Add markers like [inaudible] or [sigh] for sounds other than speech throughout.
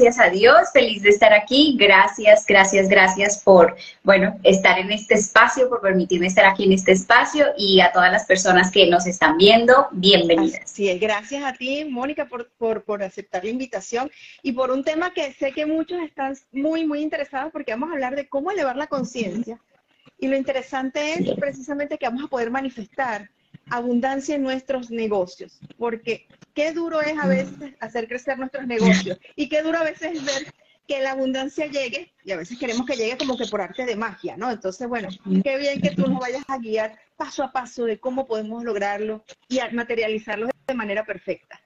gracias a Dios. Feliz de estar aquí. Gracias, gracias, gracias por, bueno, estar en este espacio, por permitirme estar aquí en este espacio y a todas las personas que nos están viendo, bienvenidas. Sí, gracias a ti, Mónica, por, por, por aceptar la invitación y por un tema que sé que muchos están muy, muy interesados porque vamos a hablar de cómo elevar la conciencia. Y lo interesante es precisamente que vamos a poder manifestar abundancia en nuestros negocios, porque qué duro es a veces hacer crecer nuestros negocios y qué duro a veces es ver que la abundancia llegue y a veces queremos que llegue como que por arte de magia, ¿no? Entonces, bueno, qué bien que tú nos vayas a guiar paso a paso de cómo podemos lograrlo y materializarlo de manera perfecta.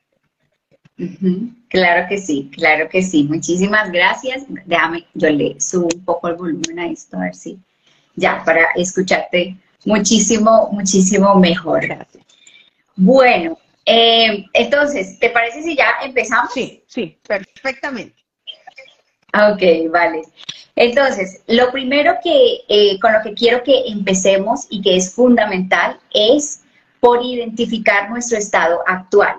Claro que sí, claro que sí. Muchísimas gracias. Déjame, yo le subo un poco el volumen a esto, a ver si ya, para escucharte muchísimo, muchísimo mejor. Gracias. Bueno, eh, entonces, ¿te parece si ya empezamos? Sí, sí, perfectamente. Ok, vale. Entonces, lo primero que eh, con lo que quiero que empecemos y que es fundamental es por identificar nuestro estado actual.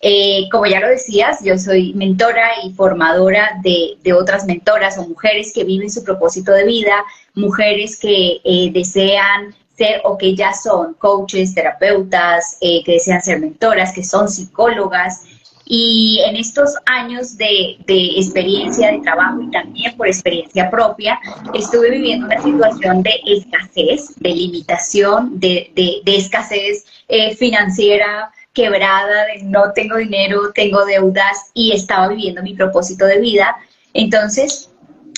Eh, como ya lo decías, yo soy mentora y formadora de, de, otras mentoras o mujeres que viven su propósito de vida, mujeres que desean ser o que ya son coaches, terapeutas, eh, que desean ser mentoras, que son psicólogas. Y en estos años de, experiencia de trabajo y también por experiencia propia, estuve viviendo una situación de escasez, de limitación, de, escasez eh, financiera, quebrada, de no tengo dinero, tengo deudas y estaba viviendo mi propósito de vida. Entonces,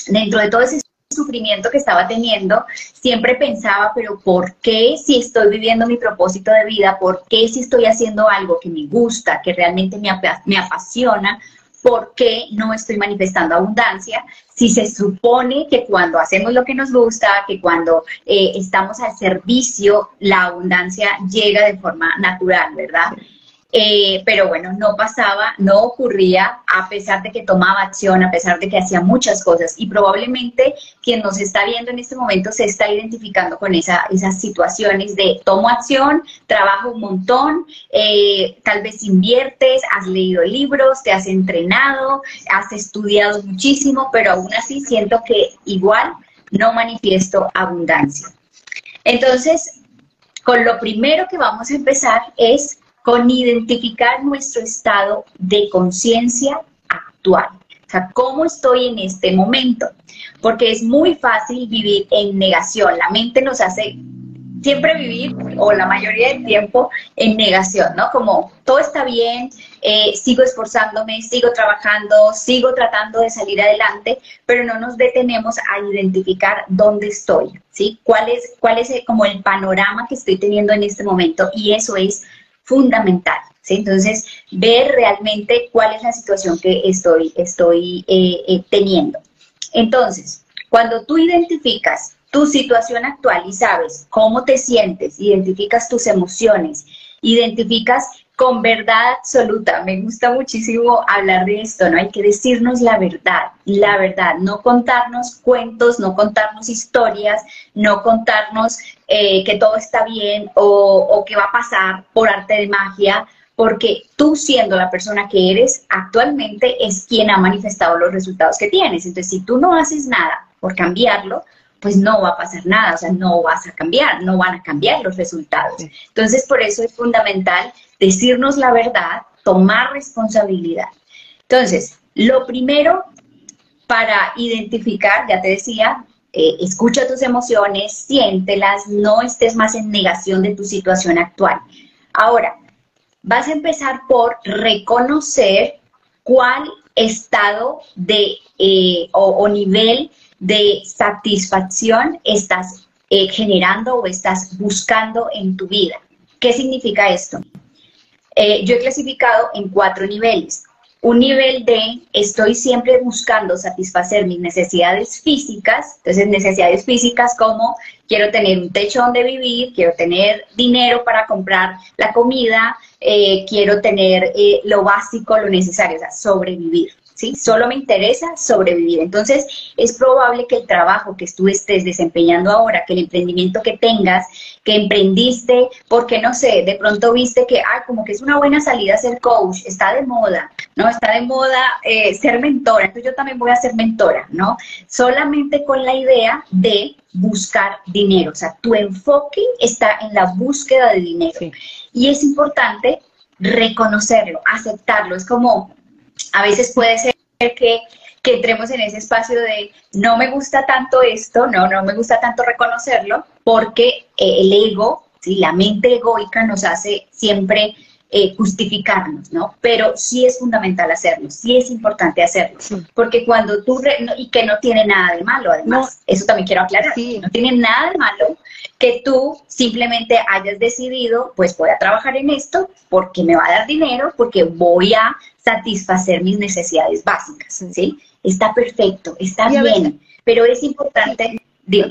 dentro de todo ese sufrimiento que estaba teniendo, siempre pensaba, pero ¿por qué si estoy viviendo mi propósito de vida? ¿Por qué si estoy haciendo algo que me gusta, que realmente me, me apasiona? ¿Por qué no estoy manifestando abundancia? Si se supone que cuando hacemos lo que nos gusta, que cuando eh, estamos al servicio, la abundancia llega de forma natural, ¿verdad? Eh, pero bueno, no pasaba, no ocurría a pesar de que tomaba acción, a pesar de que hacía muchas cosas y probablemente quien nos está viendo en este momento se está identificando con esa, esas situaciones de tomo acción, trabajo un montón, eh, tal vez inviertes, has leído libros, te has entrenado, has estudiado muchísimo, pero aún así siento que igual no manifiesto abundancia. Entonces, con lo primero que vamos a empezar es con identificar nuestro estado de conciencia actual. O sea, ¿cómo estoy en este momento? Porque es muy fácil vivir en negación. La mente nos hace siempre vivir, o la mayoría del tiempo, en negación, ¿no? Como todo está bien, eh, sigo esforzándome, sigo trabajando, sigo tratando de salir adelante, pero no nos detenemos a identificar dónde estoy, ¿sí? ¿Cuál es, cuál es como el panorama que estoy teniendo en este momento? Y eso es fundamental. Entonces, ver realmente cuál es la situación que estoy, estoy eh, eh, teniendo. Entonces, cuando tú identificas tu situación actual y sabes cómo te sientes, identificas tus emociones, identificas con verdad absoluta. Me gusta muchísimo hablar de esto, ¿no? Hay que decirnos la verdad, la verdad, no contarnos cuentos, no contarnos historias, no contarnos eh, que todo está bien o, o que va a pasar por arte de magia, porque tú siendo la persona que eres actualmente es quien ha manifestado los resultados que tienes. Entonces, si tú no haces nada por cambiarlo, pues no va a pasar nada, o sea, no vas a cambiar, no van a cambiar los resultados. Entonces, por eso es fundamental decirnos la verdad, tomar responsabilidad. Entonces, lo primero para identificar, ya te decía, eh, escucha tus emociones, siéntelas, no estés más en negación de tu situación actual. Ahora, vas a empezar por reconocer cuál estado de eh, o, nivel de satisfacción estás eh, generando o estás buscando en tu vida. ¿Qué significa esto? Eh, yo he clasificado en cuatro niveles. Un nivel de estoy siempre buscando satisfacer mis necesidades físicas, entonces necesidades físicas como quiero tener un techo donde vivir, quiero tener dinero para comprar la comida, eh, quiero tener eh, lo básico, lo necesario, o sea, sobrevivir. ¿Sí? Solo me interesa sobrevivir. Entonces, es probable que el trabajo que tú estés desempeñando ahora, que el emprendimiento que tengas, que emprendiste, porque no sé, de pronto viste que, ah, como que es una buena salida ser coach, está de moda, ¿no? Está de moda eh, ser mentora, entonces yo también voy a ser mentora, ¿no? Solamente con la idea de buscar dinero, o sea, tu enfoque está en la búsqueda de dinero. Y es importante reconocerlo, aceptarlo, es como a veces puede ser que, entremos en ese espacio de no me gusta tanto esto, no, no me gusta tanto reconocerlo, porque eh, el ego, ¿sí? la mente egoica nos hace siempre eh, justificarnos, ¿no? Pero sí es fundamental hacerlo, sí es importante hacerlo, porque cuando tú, y que no tiene nada de malo, además, eso también quiero aclarar, no tiene nada de malo que tú simplemente hayas decidido, pues voy a trabajar en esto porque me va a dar dinero, porque voy a satisfacer mis necesidades básicas, ¿sí? Está perfecto, está bien, pero es importante...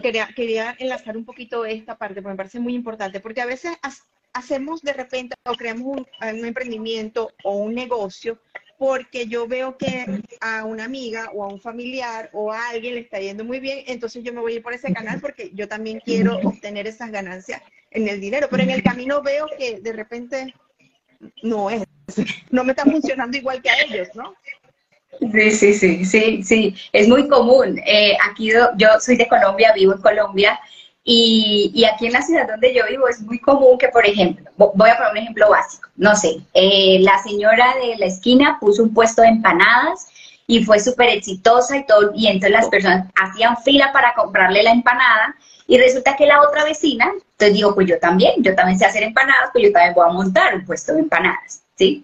Quería, quería enlazar un poquito esta parte, porque me parece muy importante, porque a veces hacemos de repente o creamos un, emprendimiento o un negocio porque yo veo que a una amiga o a un familiar o a alguien le está yendo muy bien, entonces yo me voy a ir por ese canal porque yo también quiero obtener esas ganancias en el dinero, pero en el camino veo que de repente no es, [laughs] no me está funcionando igual que a ellos, ¿no? Sí, sí, sí, sí, sí, es muy común. Eh, aquí yo soy de Colombia, vivo en Colombia y, aquí en la ciudad donde yo vivo es muy común que, por ejemplo, voy a poner un ejemplo básico, no sé, eh, la señora de la esquina puso un puesto de empanadas y fue súper exitosa y todo, y entonces las personas hacían fila para comprarle la empanada y resulta que la otra vecina, entonces digo, pues yo también, yo también sé hacer empanadas, pues yo también voy a montar un puesto de empanadas, ¿sí?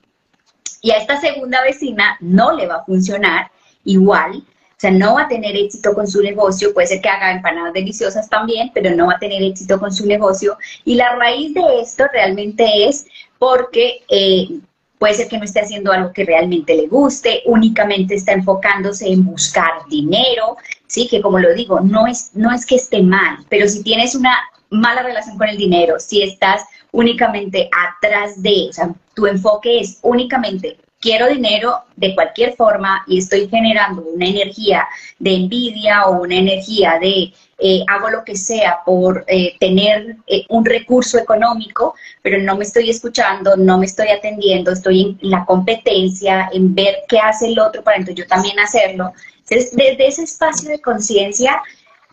Y a esta segunda vecina no le va a funcionar igual, sea, no va a tener éxito con su negocio, puede ser que haga empanadas deliciosas también, pero no va a tener éxito con su negocio. Y la raíz de esto realmente es porque eh, puede ser que no esté haciendo algo que realmente le guste, únicamente está enfocándose en buscar dinero, sí, que como lo digo, no es, no es que esté mal, pero si tienes una mala relación con el dinero, si estás únicamente atrás de, o sea, tu enfoque es únicamente quiero dinero de cualquier forma y estoy generando una energía de envidia o una energía de eh, hago lo que sea por eh, tener eh, un recurso económico, pero no me estoy escuchando, no me estoy atendiendo, estoy en la competencia, en ver qué hace el otro para entonces yo también hacerlo. Entonces, desde ese espacio de conciencia,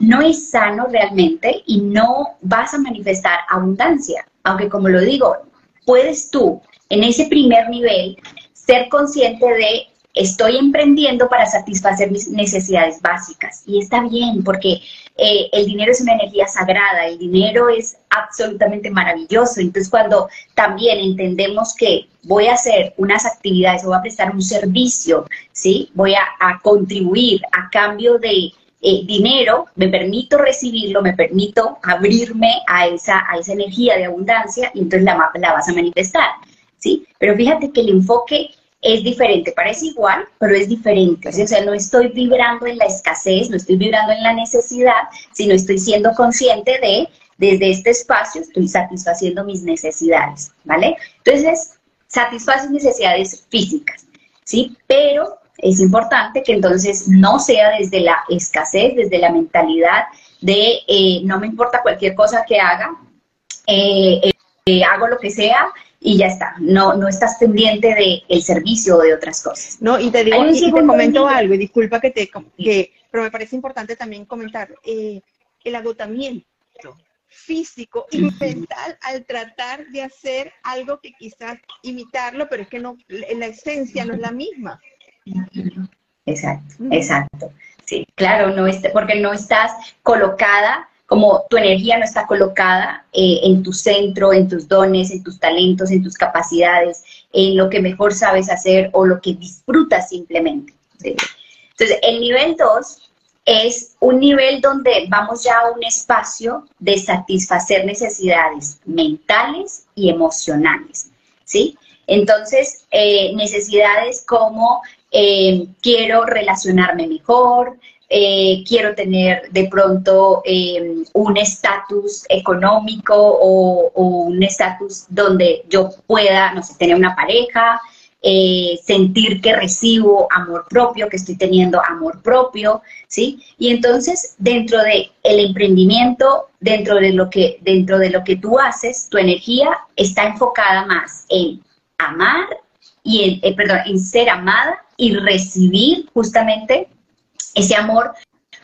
no es sano realmente y no vas a manifestar abundancia, aunque como lo digo, puedes tú en ese primer nivel ser consciente de estoy emprendiendo para satisfacer mis necesidades básicas. Y está bien, porque eh, el dinero es una energía sagrada, el dinero es absolutamente maravilloso. Entonces, cuando también entendemos que voy a hacer unas actividades o voy a prestar un servicio, ¿sí? Voy a, contribuir a cambio de eh, dinero, me permito recibirlo, me permito abrirme a esa, a esa energía de abundancia y entonces la, la vas a manifestar. ¿sí? Pero fíjate que el enfoque es diferente, parece igual, pero es diferente. O sea, no estoy vibrando en la escasez, no estoy vibrando en la necesidad, sino estoy siendo consciente de, desde este espacio, estoy satisfaciendo mis necesidades, ¿vale? Entonces, satisface necesidades físicas, ¿sí? Pero es importante que entonces no sea desde la escasez, desde la mentalidad de eh, no me importa cualquier cosa que haga, eh, eh, hago lo que sea y ya está. No, no estás pendiente del el servicio o de otras cosas. No, y te digo, y te comento algo, y disculpa que te, que, pero me parece importante también comentar, eh, el agotamiento físico y mental al tratar de hacer algo que quizás imitarlo, pero es que no, la esencia no es la misma. Exacto, exacto. Sí, claro, no es, porque no estás colocada como tu energía no está colocada eh, en tu centro, en tus dones, en tus talentos, en tus capacidades, en lo que mejor sabes hacer o lo que disfrutas simplemente. Entonces, el nivel 2 es un nivel donde vamos ya a un espacio de satisfacer necesidades mentales y emocionales, ¿sí? Entonces, eh, necesidades como eh, quiero relacionarme mejor, eh, quiero tener de pronto em, un estatus económico o, un estatus donde yo pueda, no sé, tener una pareja, eh, sentir que recibo amor propio, que estoy teniendo amor propio, ¿sí? Y entonces, dentro de el emprendimiento, dentro de lo que, dentro de lo que tú haces, tu energía está enfocada más en amar y en, eh, perdón, en ser amada y recibir justamente ese amor,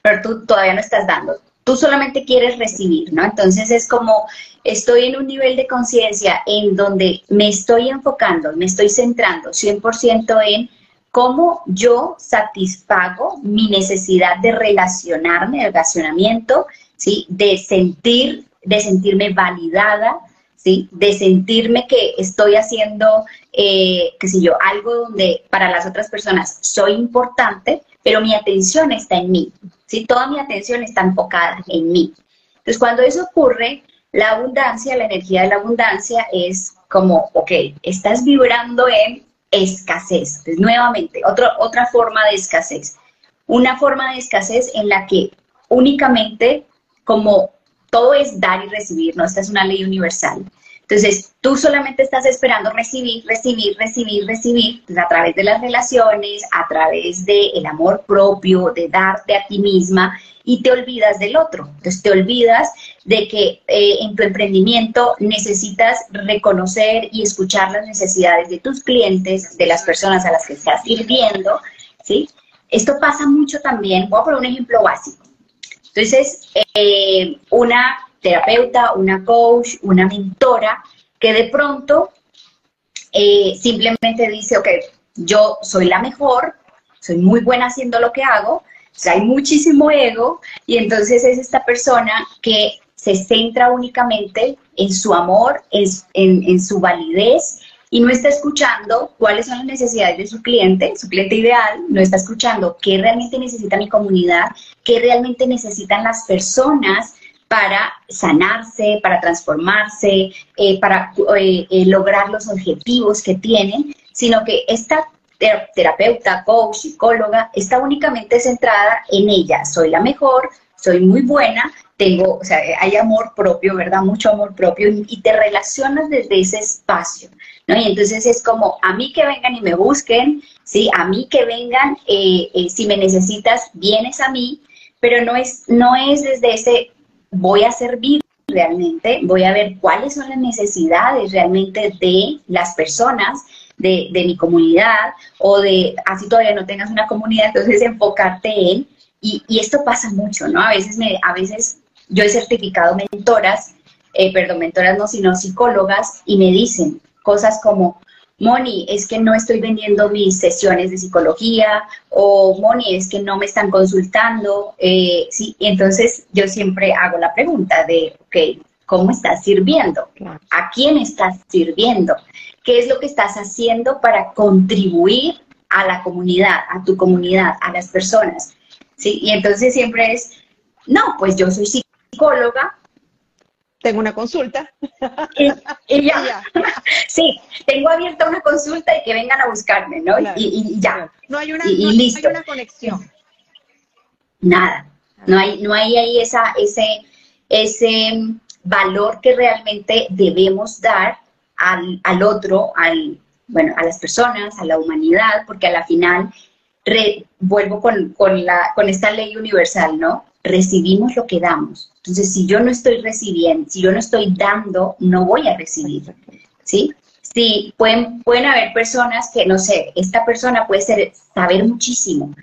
pero tú todavía no estás dando. Tú solamente quieres recibir, ¿no? Entonces es como estoy en un nivel de conciencia en donde me estoy enfocando, me estoy centrando 100% en cómo yo satisfago mi necesidad de relacionarme, de relacionamiento, ¿sí? De sentir, de sentirme validada, ¿sí? De sentirme que estoy haciendo, eh, qué sé yo, algo donde para las otras personas soy importante, pero mi atención está en mí, ¿sí? Toda mi atención está enfocada en mí. Entonces, cuando eso ocurre, la abundancia, la energía de la abundancia es como, ok, estás vibrando en escasez. Entonces, nuevamente, otra forma de escasez. Una forma de escasez en la que únicamente, como todo es dar y recibir, ¿no? Esta es una ley universal. Entonces, tú solamente estás esperando recibir, recibir, recibir, recibir a través de las relaciones, a través del amor propio, de darte a ti misma y te olvidas del otro. Entonces, te olvidas de que eh, en tu emprendimiento necesitas reconocer y escuchar las necesidades de tus clientes, de las personas a las que estás sirviendo, ¿sí? Esto pasa mucho también, voy a poner un ejemplo básico. Entonces, eh, una terapeuta, una coach, una mentora, que de pronto eh, simplemente dice, ok, yo soy la mejor, soy muy buena haciendo lo que hago, hay muchísimo ego y entonces es esta persona que se centra únicamente en su amor, en, en, su validez y no está escuchando cuáles son las necesidades de su cliente, su cliente ideal, no está escuchando qué realmente necesita mi comunidad, qué realmente necesitan las personas para sanarse, para transformarse, eh, para eh, eh, lograr los objetivos que tienen, sino que esta terapeuta, coach, psicóloga, está únicamente centrada en ella. Soy la mejor, soy muy buena, tengo, o sea, hay amor propio, ¿verdad? Mucho amor propio y te relacionas desde ese espacio, ¿no? Y entonces es como, a mí que vengan y me busquen, ¿sí? A mí que vengan, si me necesitas, vienes a mí, pero no es, no es desde ese voy a servir realmente, voy a ver cuáles son las necesidades realmente de las personas, de, mi comunidad, o de, así todavía no tengas una comunidad, entonces enfocarte en, y, esto pasa mucho, ¿no? A veces, me, a veces yo he certificado mentoras, eh, perdón, mentoras no, sino psicólogas, y me dicen cosas como, Moni, es que no estoy vendiendo mis sesiones de psicología o Moni, es que no me están consultando. Eh, sí, entonces yo siempre hago la pregunta de, ok, ¿cómo estás sirviendo? ¿A quién estás sirviendo? ¿Qué es lo que estás haciendo para contribuir a la comunidad, a tu comunidad, a las personas? ¿Sí? Y entonces siempre es, no, pues yo soy psicóloga, tengo una consulta. Y, [laughs] ya. Sí, tengo abierta una consulta y que vengan a buscarme, ¿no? y, ya. No hay una, no, hay una conexión. Nada. No hay, no hay ahí esa, ese, ese valor que realmente debemos dar al, al otro, al, bueno, a las personas, a la humanidad, porque a la final vuelvo con, con, la, con esta ley universal, ¿no? Recibimos lo que damos. Entonces, si yo no estoy recibiendo, si yo no estoy dando, no voy a recibir, ¿sí? Sí, pueden, pueden haber personas que, no sé, esta persona puede ser, saber muchísimo.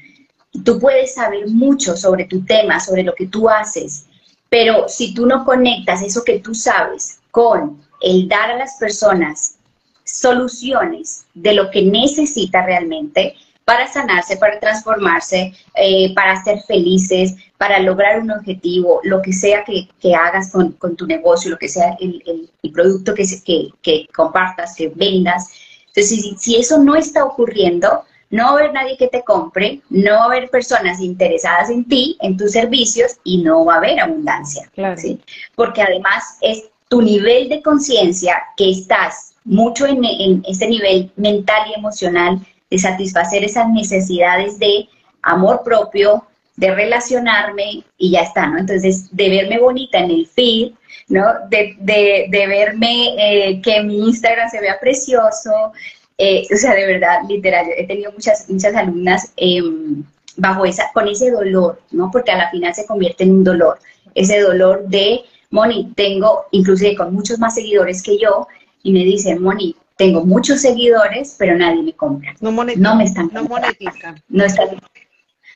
Tú puedes saber mucho sobre tu tema, sobre lo que tú haces, pero si tú no conectas eso que tú sabes con el dar a las personas soluciones de lo que necesita realmente, para sanarse, para transformarse, eh, para ser felices, para lograr un objetivo, lo que sea que, hagas con, tu negocio, lo que sea el, producto que, que, que, compartas, que vendas. Entonces, si, eso no está ocurriendo, no va a haber nadie que te compre, no va a haber personas interesadas en ti, en tus servicios y no va a haber abundancia. ¿sí? Porque además es tu nivel de conciencia que estás mucho en, en ese nivel mental y emocional de satisfacer esas necesidades de amor propio, de relacionarme y ya está, ¿no? Entonces, de verme bonita en el feed, ¿no? De, de, verme eh, que mi Instagram se vea precioso, eh, o sea, de verdad, literal, he tenido muchas, muchas alumnas em, bajo esa, con ese dolor, ¿no? Porque a la final se convierte en un dolor, ese dolor de, Moni, tengo, inclusive con muchos más seguidores que yo, y me dicen, Moni, tengo muchos seguidores, pero nadie me compra. No, me están no monetizan. No están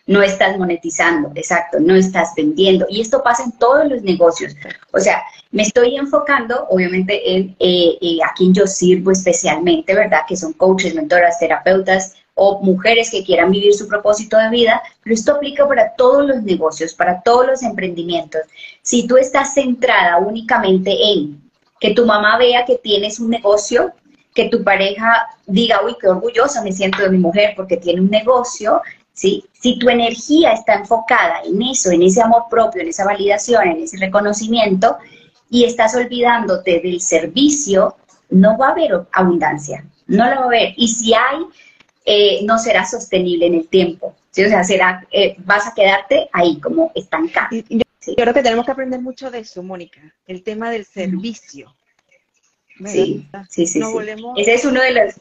no estás monetizando, exacto, no estás vendiendo. Y esto pasa en todos los negocios. O sea, me estoy enfocando, obviamente, en eh, eh, a quien yo sirvo especialmente, ¿verdad? Que son coaches, mentoras, terapeutas o mujeres que quieran vivir su propósito de vida, pero esto aplica para todos los negocios, para todos los emprendimientos. Si tú estás centrada únicamente en que tu mamá vea que tienes un negocio, que tu pareja diga, uy, qué orgullosa me siento de mi mujer porque tiene un negocio, ¿sí? Si tu energía está enfocada en eso, en ese amor propio, en esa validación, en ese reconocimiento, y estás olvidándote del servicio, no va a haber abundancia, no la va a haber. Y si hay, eh, no será sostenible en el tiempo. ¿sí? O sea, será, eh, vas a quedarte ahí como estancado. Yo creo que tenemos que aprender mucho de eso, Mónica, el tema del servicio. Sí, sí, sí. Ese es uno de los,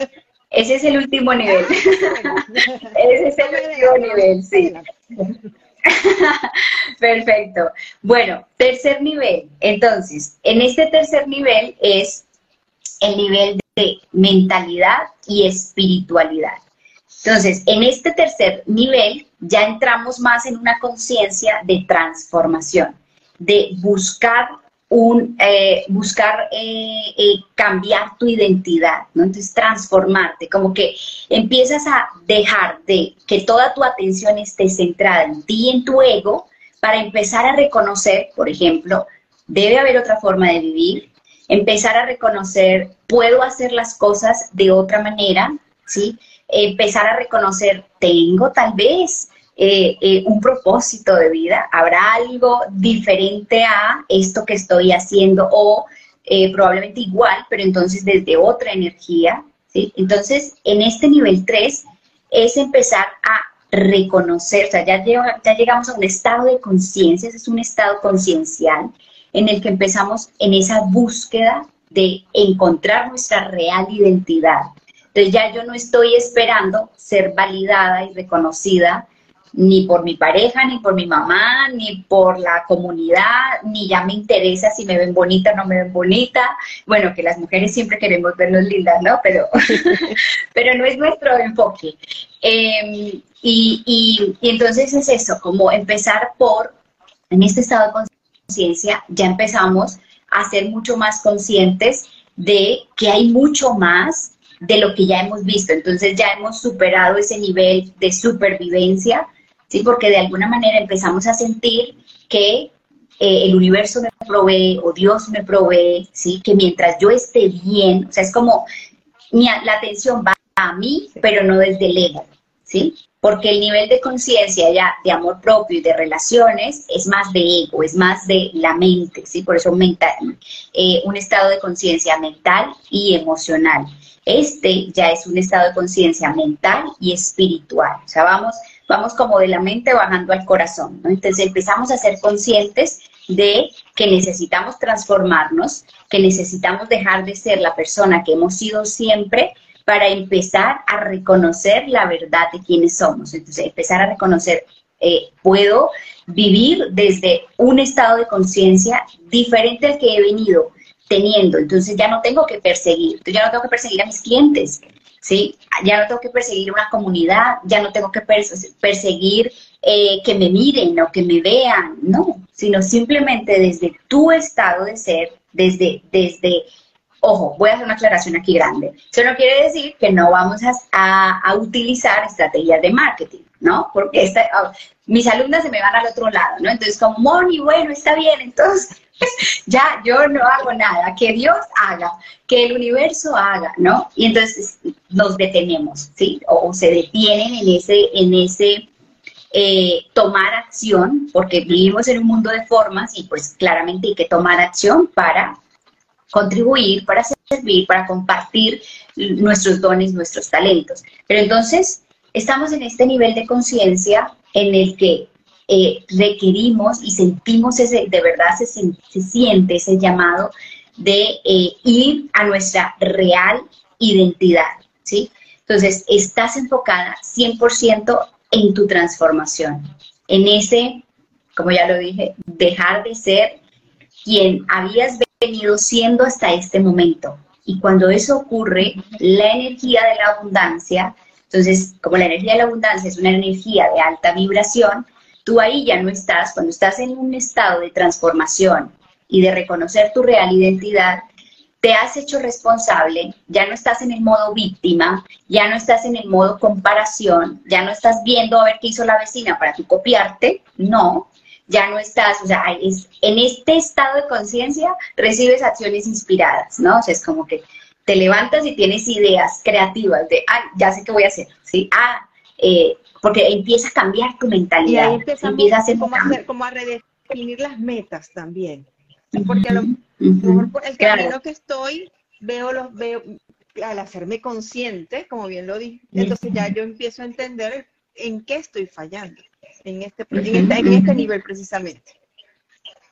ese es el último nivel. [laughs] Ese es el último nivel, sí. [laughs] Perfecto. Bueno, tercer nivel. Entonces, en este tercer nivel es el nivel de mentalidad y espiritualidad. Entonces, en este tercer nivel ya entramos más en una conciencia de transformación, de buscar un, eh, buscar eh, eh, cambiar tu identidad, ¿no? Entonces transformarte, como que empiezas a dejar de que toda tu atención esté centrada en ti en tu ego para empezar a reconocer, por ejemplo, debe haber otra forma de vivir, empezar a reconocer, puedo hacer las cosas de otra manera, ¿sí? Empezar a reconocer, tengo tal vez eh, eh, un propósito de vida, habrá algo diferente a esto que estoy haciendo o eh, probablemente igual, pero entonces desde otra energía. ¿sí? Entonces, en este nivel 3 es empezar a reconocer, o sea, ya, ya llegamos a un estado de conciencia, es un estado conciencial en el que empezamos en esa búsqueda de encontrar nuestra real identidad. Entonces ya yo no estoy esperando ser validada y reconocida ni por mi pareja, ni por mi mamá, ni por la comunidad, ni ya me interesa si me ven bonita o no me ven bonita. Bueno, que las mujeres siempre queremos vernos lindas, ¿no? Pero, [laughs] pero no es nuestro enfoque. Em, y, y, y entonces es eso, como empezar por, en este estado de conciencia, ya empezamos a ser mucho más conscientes de que hay mucho más de lo que ya hemos visto. Entonces ya hemos superado ese nivel de supervivencia ¿sí? Porque de alguna manera empezamos a sentir que eh, el universo me provee o Dios me provee, ¿sí? Que mientras yo esté bien, o sea, es como la atención va a mí, pero no desde el ego, ¿sí? Porque el nivel de conciencia ya de amor propio y de relaciones es más de ego, es más de la mente, ¿sí? Por eso mental, eh, un estado de conciencia mental y emocional. Este ya es un estado de conciencia mental y espiritual. O sea, vamos vamos como de la mente bajando al corazón. ¿no? Entonces empezamos a ser conscientes de que necesitamos transformarnos, que necesitamos dejar de ser la persona que hemos sido siempre para empezar a reconocer la verdad de quiénes somos. Entonces empezar a reconocer, eh, puedo vivir desde un estado de conciencia diferente al que he venido teniendo. Entonces ya no tengo que perseguir, ya no tengo que perseguir a mis clientes, ¿sí? Ya no tengo que perseguir una comunidad, ya no tengo que perseguir eh, que me miren o que me vean, no, sino simplemente desde tu estado de ser, desde, desde, ojo, voy a hacer una aclaración aquí grande. Eso no quiere decir que no vamos a, a, utilizar estrategias de marketing, ¿no? Porque esta, oh, mis alumnas se me van al otro lado, ¿no? Entonces, como, Moni, bueno, está bien, entonces [laughs] ya yo no hago nada, que Dios haga, que el universo haga, ¿no? Y entonces nos detenemos, ¿sí? O, se detienen en ese, en ese eh, tomar acción, porque vivimos en un mundo de formas y pues claramente hay que tomar acción para contribuir, para servir, para compartir nuestros dones, nuestros talentos. Pero entonces estamos en este nivel de conciencia en el que eh, requerimos y sentimos ese, de verdad se, se siente ese llamado de eh, ir a nuestra real identidad. ¿sí? Entonces, estás enfocada 100% en tu transformación, en ese, como ya lo dije, dejar de ser quien habías venido siendo hasta este momento. Y cuando eso ocurre, la energía de la abundancia, entonces, como la energía de la abundancia es una energía de alta vibración, tú ahí ya no estás, cuando estás en un estado de transformación y de reconocer tu real identidad, te has hecho responsable, ya no estás en el modo víctima, ya no estás en el modo comparación, ya no estás viendo a ver qué hizo la vecina para tu copiarte, no, ya no estás, o sea, es, en este estado de conciencia recibes acciones inspiradas, ¿no? O sea, es como que te levantas y tienes ideas creativas de, ah, ya sé qué voy a hacer, ¿sí? Ah, eh, porque empieza a cambiar tu mentalidad. Y ahí empieza a hacer como, como a redefinir las metas también. Porque a lo mejor por el camino que estoy, veo los, veo, al hacerme consciente, como bien lo dije, entonces ya yo empiezo a entender en qué estoy fallando, en este, en este, nivel precisamente.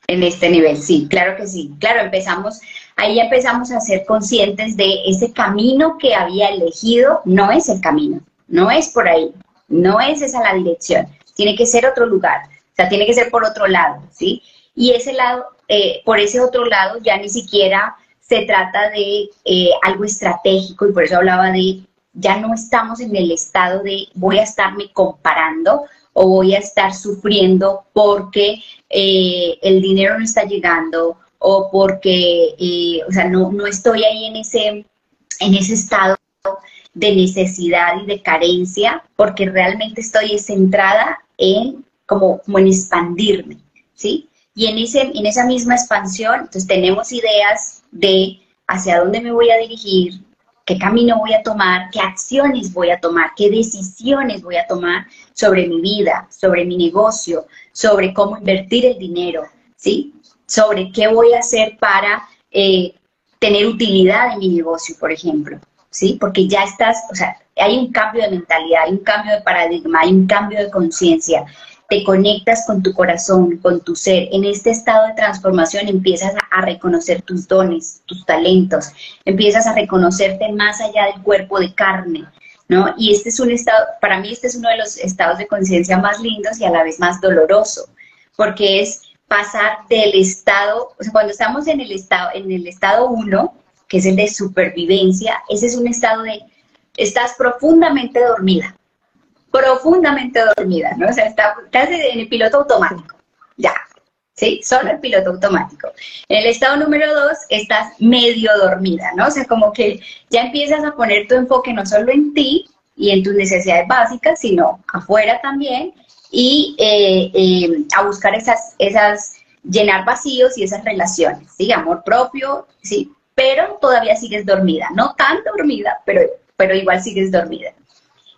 En este nivel, sí, claro que sí. Claro, empezamos, ahí empezamos a ser conscientes de ese camino que había elegido, no es el camino, no es por ahí, no es esa la dirección, tiene que ser otro lugar, o sea, tiene que ser por otro lado, ¿sí? Y ese lado, eh, por ese otro lado, ya ni siquiera se trata de eh, algo estratégico y por eso hablaba de, ya no estamos en el estado de voy a estarme comparando o voy a estar sufriendo porque eh, el dinero no está llegando o porque, o sea, no, no estoy ahí en ese, en ese estado de necesidad y de carencia, porque realmente estoy centrada en como, como en expandirme, ¿sí? Y en, ese, en esa misma expansión, entonces tenemos ideas de hacia dónde me voy a dirigir, qué camino voy a tomar, qué acciones voy a tomar, qué decisiones voy a tomar sobre mi vida, sobre mi negocio, sobre cómo invertir el dinero, ¿sí? Sobre qué voy a hacer para eh, tener utilidad en mi negocio, por ejemplo, ¿sí? Porque ya estás, o sea, hay un cambio de mentalidad, hay un cambio de paradigma, hay un cambio de conciencia te conectas con tu corazón, con tu ser. En este estado de transformación empiezas a, reconocer tus dones, tus talentos, empiezas a reconocerte más allá del cuerpo de carne, ¿no? Y este es un estado, para mí este es uno de los estados de conciencia más lindos y a la vez más doloroso, porque es pasar del estado, o sea, cuando estamos en el estado, en el estado 1, que es el de supervivencia, ese es un estado de, estás profundamente dormida, profundamente dormida, ¿no? O sea, está, estás en el piloto automático, ya, ¿sí? Solo el piloto automático. En el estado número dos estás medio dormida, ¿no? O sea, como que ya empiezas a poner tu enfoque no solo en ti y en tus necesidades básicas, sino afuera también y eh, eh, a buscar esas, esas, llenar vacíos y esas relaciones, ¿sí? Amor propio, ¿sí? Pero todavía sigues dormida, no tan dormida, pero, pero igual sigues dormida.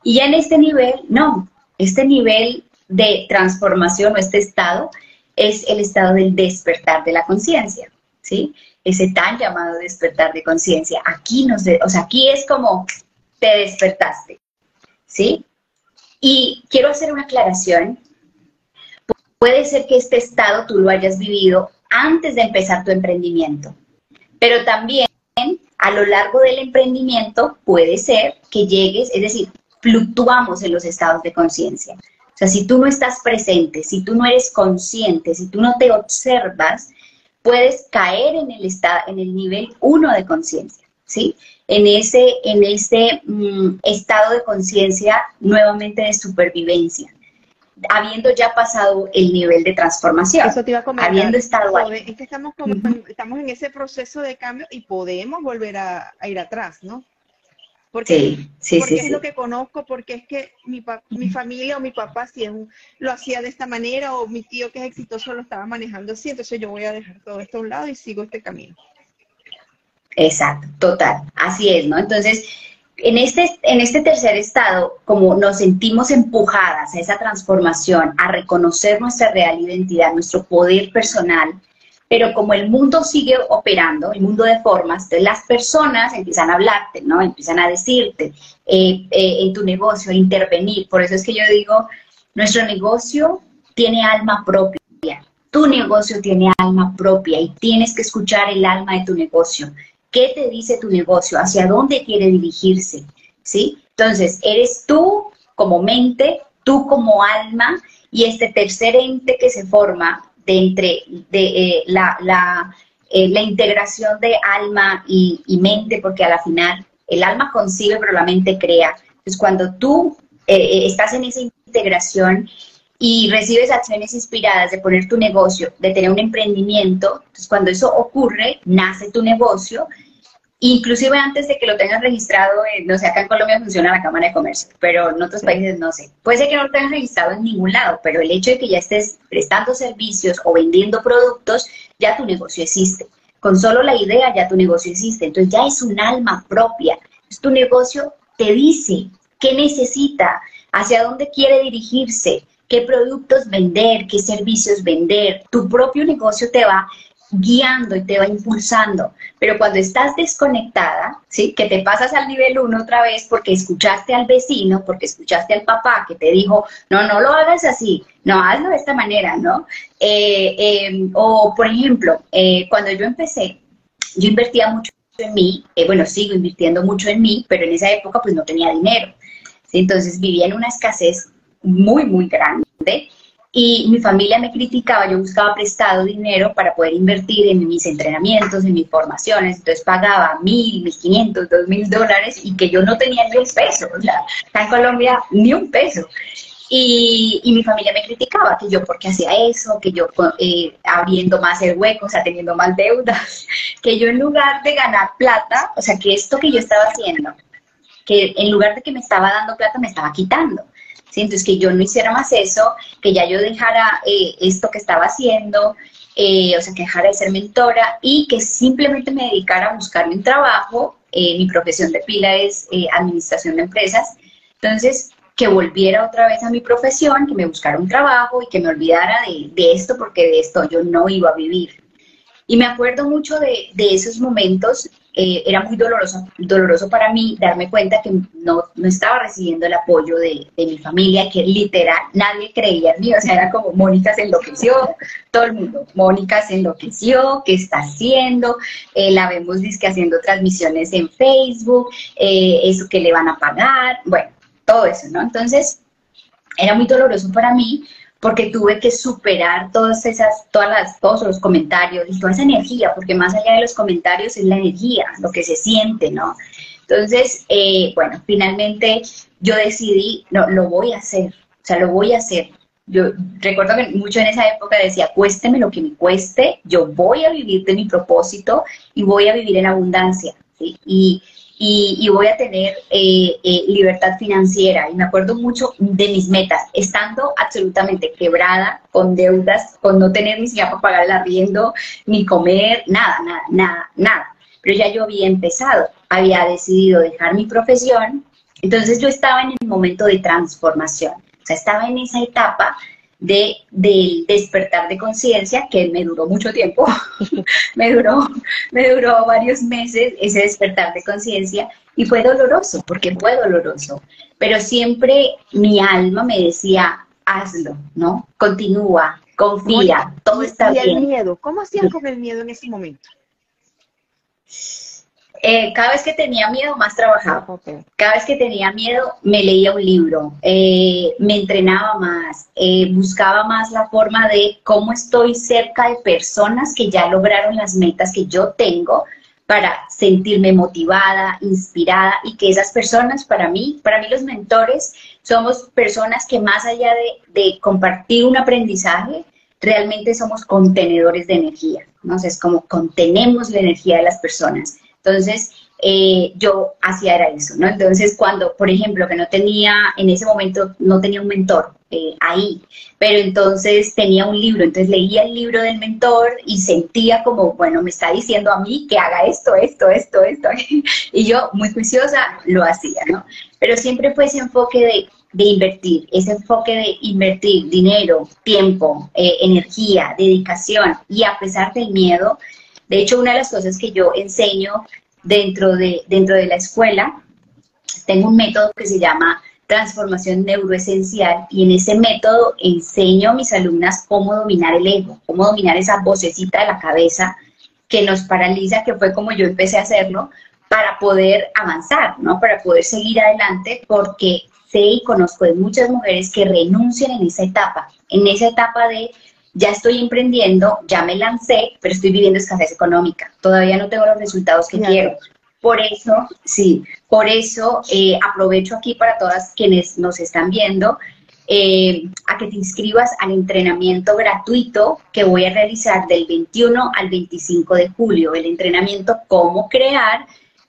Y ya en este nivel, no, este nivel de transformación o este estado es el estado del despertar de la conciencia, ¿sí? Ese tan llamado despertar de conciencia. Aquí nos, o sea, aquí es como te despertaste, ¿sí? Y quiero hacer una aclaración. Puede ser que este estado tú lo hayas vivido antes de empezar tu emprendimiento, pero también a lo largo del emprendimiento puede ser que llegues, es decir, fluctuamos en los estados de conciencia. O sea, si tú no estás presente, si tú no eres consciente, si tú no te observas, puedes caer en el, estado, en el nivel uno de conciencia, ¿sí? En ese, en ese mm, estado de conciencia nuevamente de supervivencia, habiendo ya pasado el nivel de transformación. Eso te iba a comentar. Habiendo estado ahí. Es que estamos, estamos en ese proceso de cambio y podemos volver a ir atrás, ¿no? Porque, sí, porque es lo que conozco, porque es que mi, mi familia o mi papá si lo hacía de esta manera o mi tío que es exitoso lo estaba manejando así, entonces yo voy a dejar todo esto a un lado y sigo este camino. Exacto, total, así es, ¿no? Entonces, en este, en este tercer estado, como nos sentimos empujadas a esa transformación, a reconocer nuestra real identidad, nuestro poder personal, pero como el mundo sigue operando, el mundo de formas, entonces las personas empiezan a hablarte, ¿no? Empiezan a decirte eh, eh, en tu negocio, intervenir. Por eso es que yo digo, nuestro negocio tiene alma propia. Tu negocio tiene alma propia y tienes que escuchar el alma de tu negocio. ¿Qué te dice tu negocio? ¿Hacia dónde quiere dirigirse? ¿sí? Entonces, eres tú como mente, tú como alma y este tercer ente que se forma de entre de, eh, la, la, eh, la, integración de alma y, y, mente, porque a la final el alma concibe, pero la mente crea. Entonces, cuando tú eh, estás en esa integración y recibes acciones inspiradas de poner tu negocio, de tener un emprendimiento, entonces cuando eso ocurre, nace tu negocio Inclusive antes de que lo tengas registrado, no sé, acá en Colombia funciona la Cámara de Comercio, pero en otros países no sé. Puede ser que no lo tengas registrado en ningún lado, pero el hecho de que ya estés prestando servicios o vendiendo productos, ya tu negocio existe. Con solo la idea ya tu negocio existe. Entonces ya es un alma propia. tu negocio te dice qué necesita, hacia dónde quiere dirigirse, qué productos vender, qué servicios vender. Tu propio negocio te va guiando y te va impulsando. Pero cuando estás desconectada, ¿sí? Que te pasas al nivel 1 otra vez porque escuchaste al vecino, porque escuchaste al papá que te dijo, no, no lo hagas así, no, hazlo de esta manera, ¿no? Eh, em, o, por ejemplo, eh, cuando yo empecé, yo invertía mucho en mí, eh, bueno, sigo invirtiendo mucho en mí, pero en esa época pues no tenía dinero. Entonces vivía en una escasez muy, muy grande y mi familia me criticaba, yo buscaba prestado dinero para poder invertir en mis entrenamientos, en mis formaciones, entonces pagaba mil, mil quinientos, dos mil dólares y que yo no tenía ni un peso, o sea, en Colombia ni un peso. Y, y, mi familia me criticaba que yo porque hacía eso, que yo eh, abriendo más el hueco, o sea, teniendo más deudas, [laughs] que yo en lugar de ganar plata, o sea, que esto que yo estaba haciendo, que en lugar de que me estaba dando plata, me estaba quitando. Entonces, que yo no hiciera más eso, que ya yo dejara eh, esto que estaba haciendo, eh, o sea, que dejara de ser mentora y que simplemente me dedicara a buscarme un trabajo. Eh, mi profesión de pila es administración de empresas. Entonces, que volviera otra vez a mi profesión, que me buscara un trabajo y que me olvidara de, esto, porque de esto yo no iba a vivir. Y me acuerdo mucho de esos momentos eh, era muy doloroso, doloroso para mí darme cuenta que no, no estaba recibiendo el apoyo de, de, mi familia, que literal nadie creía en mí, o sea, era como Mónica se enloqueció, todo el mundo, Mónica se enloqueció, ¿qué está haciendo? Eh, la vemos disque haciendo transmisiones en Facebook, eh, eso que le van a pagar, bueno, todo eso, ¿no? Entonces, era muy doloroso para mí porque tuve que superar todas esas, todas las, todos los comentarios y toda esa energía, porque más allá de los comentarios es la energía, lo que se siente, ¿no? Entonces, eh, bueno, finalmente yo decidí, no, lo voy a hacer, o sea, lo voy a hacer. Yo recuerdo que mucho en esa época decía, cuésteme lo que me cueste, yo voy a vivir de mi propósito y voy a vivir en abundancia. Y y, voy a tener eh, eh, libertad financiera. Y me acuerdo mucho de mis metas, estando absolutamente quebrada, con deudas, con no tener ni siquiera para pagar el arriendo, ni comer, nada, nada, nada, nada. Pero ya yo había empezado, había decidido dejar mi profesión, entonces yo estaba en el momento de transformación, o sea, estaba en esa etapa de, del despertar de conciencia, que me duró mucho tiempo, [laughs] me, duró, me duró varios meses ese despertar de conciencia y fue doloroso, porque fue doloroso, pero siempre mi alma me decía, hazlo, ¿no? Continúa, confía, todo está bien. ¿Y el miedo? ¿Cómo hacías con el miedo en ese momento? Eh, cada vez que tenía miedo, más trabajaba. Cada vez que tenía miedo, me leía un libro, eh, me entrenaba más, eh, buscaba más la forma de cómo estoy cerca de personas que ya lograron las metas que yo tengo para sentirme motivada, inspirada y que esas personas para mí, para mí los mentores somos personas que más allá de, de compartir un aprendizaje, realmente somos contenedores de energía, ¿no? es como contenemos la energía de las personas. Entonces, eh, yo hacía era eso, ¿no? Entonces, cuando, por ejemplo, que no tenía, en ese momento no tenía un mentor eh, ahí, pero entonces tenía un libro, entonces leía el libro del mentor y sentía como, bueno, me está diciendo a mí que haga esto, esto, esto, esto, [laughs] y yo, muy juiciosa, lo hacía, ¿no? Pero siempre fue ese enfoque de, de invertir, ese enfoque de invertir dinero, tiempo, eh, energía, dedicación, y a pesar del miedo, de hecho, una de las cosas que yo enseño dentro de, dentro de la escuela, tengo un método que se llama transformación neuroesencial y en ese método enseño a mis alumnas cómo dominar el ego, cómo dominar esa vocecita de la cabeza que nos paraliza, que fue como yo empecé a hacerlo, para poder avanzar, ¿no? Para poder seguir adelante, porque sé y conozco de muchas mujeres que renuncian en esa etapa, en esa etapa de ya estoy emprendiendo, ya me lancé, pero estoy viviendo escasez económica, todavía no tengo los resultados que quiero. Por eso, sí, por eso eh, aprovecho aquí para todas quienes nos están viendo eh, a que te inscribas al entrenamiento gratuito que voy a realizar del 21 al 25 de julio, el entrenamiento cómo crear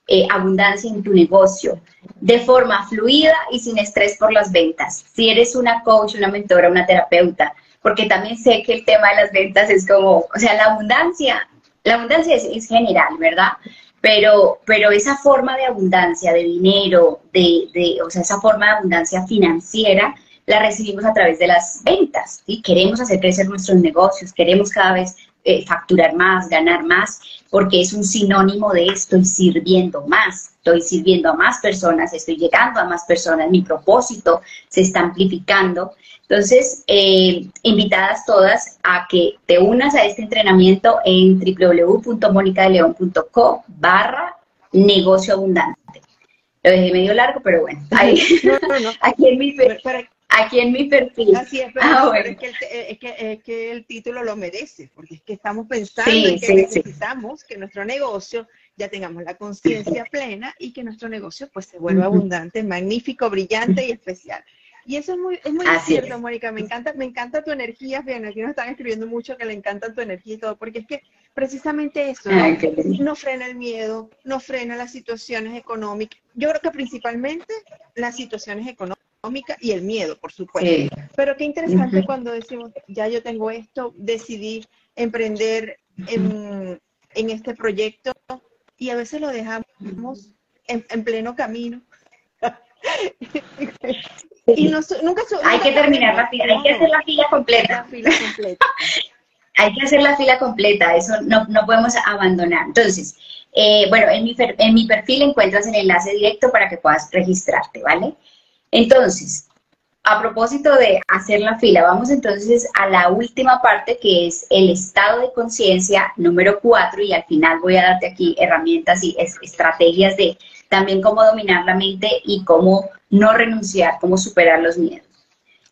eh, abundancia en tu negocio de forma fluida y sin estrés por las ventas. Si eres una coach, una mentora, una terapeuta, porque también sé que el tema de las ventas es como, o sea, la abundancia, la abundancia es, general, ¿verdad? Pero, pero esa forma de abundancia, de dinero, de, de, o sea, esa forma de abundancia financiera, la recibimos a través de las ventas. y Queremos hacer crecer nuestros negocios, queremos cada vez eh, facturar más, ganar más, porque es un sinónimo de estoy sirviendo más, estoy sirviendo a más personas, estoy llegando a más personas, mi propósito se está amplificando. Entonces, eh, invitadas todas a que te unas a este entrenamiento en www.monicadeleon.co barra negocio abundante. Lo dejé medio largo, pero bueno, [laughs] ahí, aquí en mi, aquí en mi perfil. Así es, pero, ah, es, que el, título lo merece, porque es que estamos pensando en que necesitamos que nuestro negocio ya tengamos la conciencia plena y que nuestro negocio pues se vuelva abundante, magnífico, brillante y especial. Y eso es muy, es muy cierto, Mónica. Me encanta, me encanta tu energía. Bien, aquí nos están escribiendo mucho que le encanta tu energía y todo, porque es que precisamente eso ¿no? frena el miedo, no frena las situaciones económicas. Yo creo que principalmente las situaciones económicas y el miedo, por supuesto. Pero qué interesante cuando decimos, ya yo tengo esto, decidí emprender en, este proyecto y a veces lo dejamos en, pleno camino. [laughs] y nunca, hay que terminar la fila, hay que hacer la fila completa. [laughs] hay que hacer la fila completa, eso no, no podemos abandonar. Entonces, eh, bueno, en mi, en mi perfil encuentras el enlace directo para que puedas registrarte, ¿vale? Entonces, a propósito de hacer la fila, vamos entonces a la última parte que es el estado de conciencia número cuatro y al final voy a darte aquí herramientas y estrategias de también cómo dominar la mente y cómo no renunciar, cómo superar los miedos.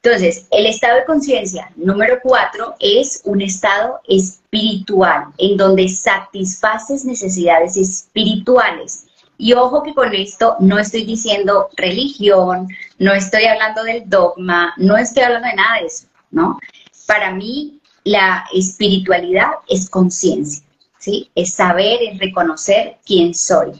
Entonces, el estado de conciencia número cuatro es un estado espiritual en donde satisfaces necesidades espirituales y ojo que con esto no estoy diciendo religión, no estoy hablando del dogma, no estoy hablando de nada de eso, ¿no? Para mí la espiritualidad es conciencia, ¿sí? Es saber, es reconocer quién soy.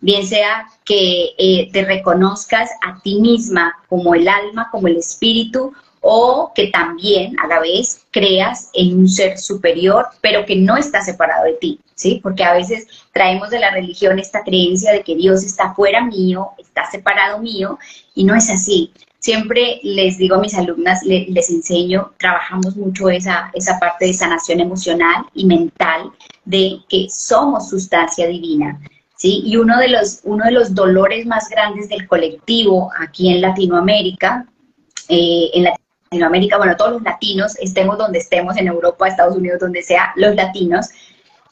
Bien sea que eh, te reconozcas a ti misma como el alma, como el espíritu, o que también a la vez creas en un ser superior, pero que no está separado de ti, ¿sí? Porque a veces traemos de la religión esta creencia de que Dios está fuera mío, está separado mío, y no es así. Siempre les digo a mis alumnas, les, enseño, trabajamos mucho esa, esa parte de sanación emocional y mental, de que somos sustancia divina. ¿Sí? Y uno de, los, uno de los dolores más grandes del colectivo aquí en Latinoamérica, eh, en Latinoamérica, bueno, todos los latinos, estemos donde estemos, en Europa, Estados Unidos, donde sea, los latinos,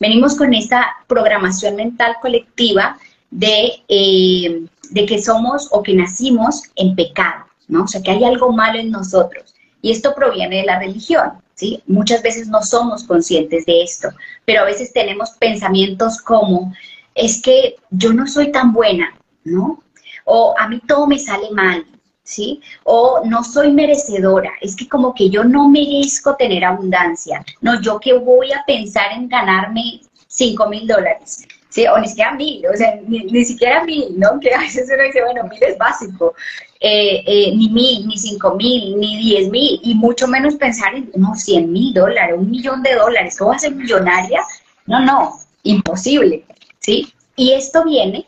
venimos con esta programación mental colectiva de, eh, de que somos o que nacimos en pecado, ¿no? O sea, que hay algo malo en nosotros. Y esto proviene de la religión, ¿sí? Muchas veces no somos conscientes de esto, pero a veces tenemos pensamientos como, es que yo no soy tan buena, ¿no? O a mí todo me sale mal, ¿sí? O no soy merecedora, es que como que yo no merezco tener abundancia, no, yo que voy a pensar en ganarme 5 mil dólares, ¿sí? O ni siquiera mil, o sea, ni, siquiera mil, ¿no? Que a veces uno dice, bueno, mil es básico, eh, eh, ni mil, ni cinco mil, ni diez mil, y mucho menos pensar en, no, 100 mil dólares, un millón de dólares, ¿cómo va a ser millonaria? No, no, imposible, ¿sí? Y esto viene,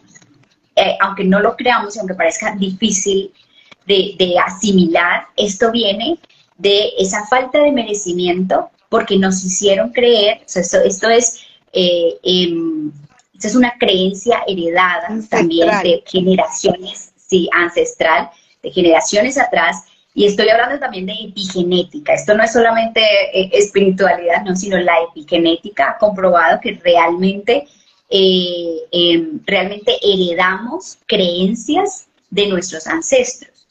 eh, aunque no lo creamos, aunque parezca difícil de, asimilar, esto viene de esa falta de merecimiento porque nos hicieron creer, esto, es, eh, em, es una creencia heredada también de generaciones, sí, ancestral, de generaciones atrás, y estoy hablando también de epigenética. Esto no es solamente eh, espiritualidad, no, sino la epigenética ha comprobado que realmente eh, em, realmente heredamos creencias de nuestros ancestros.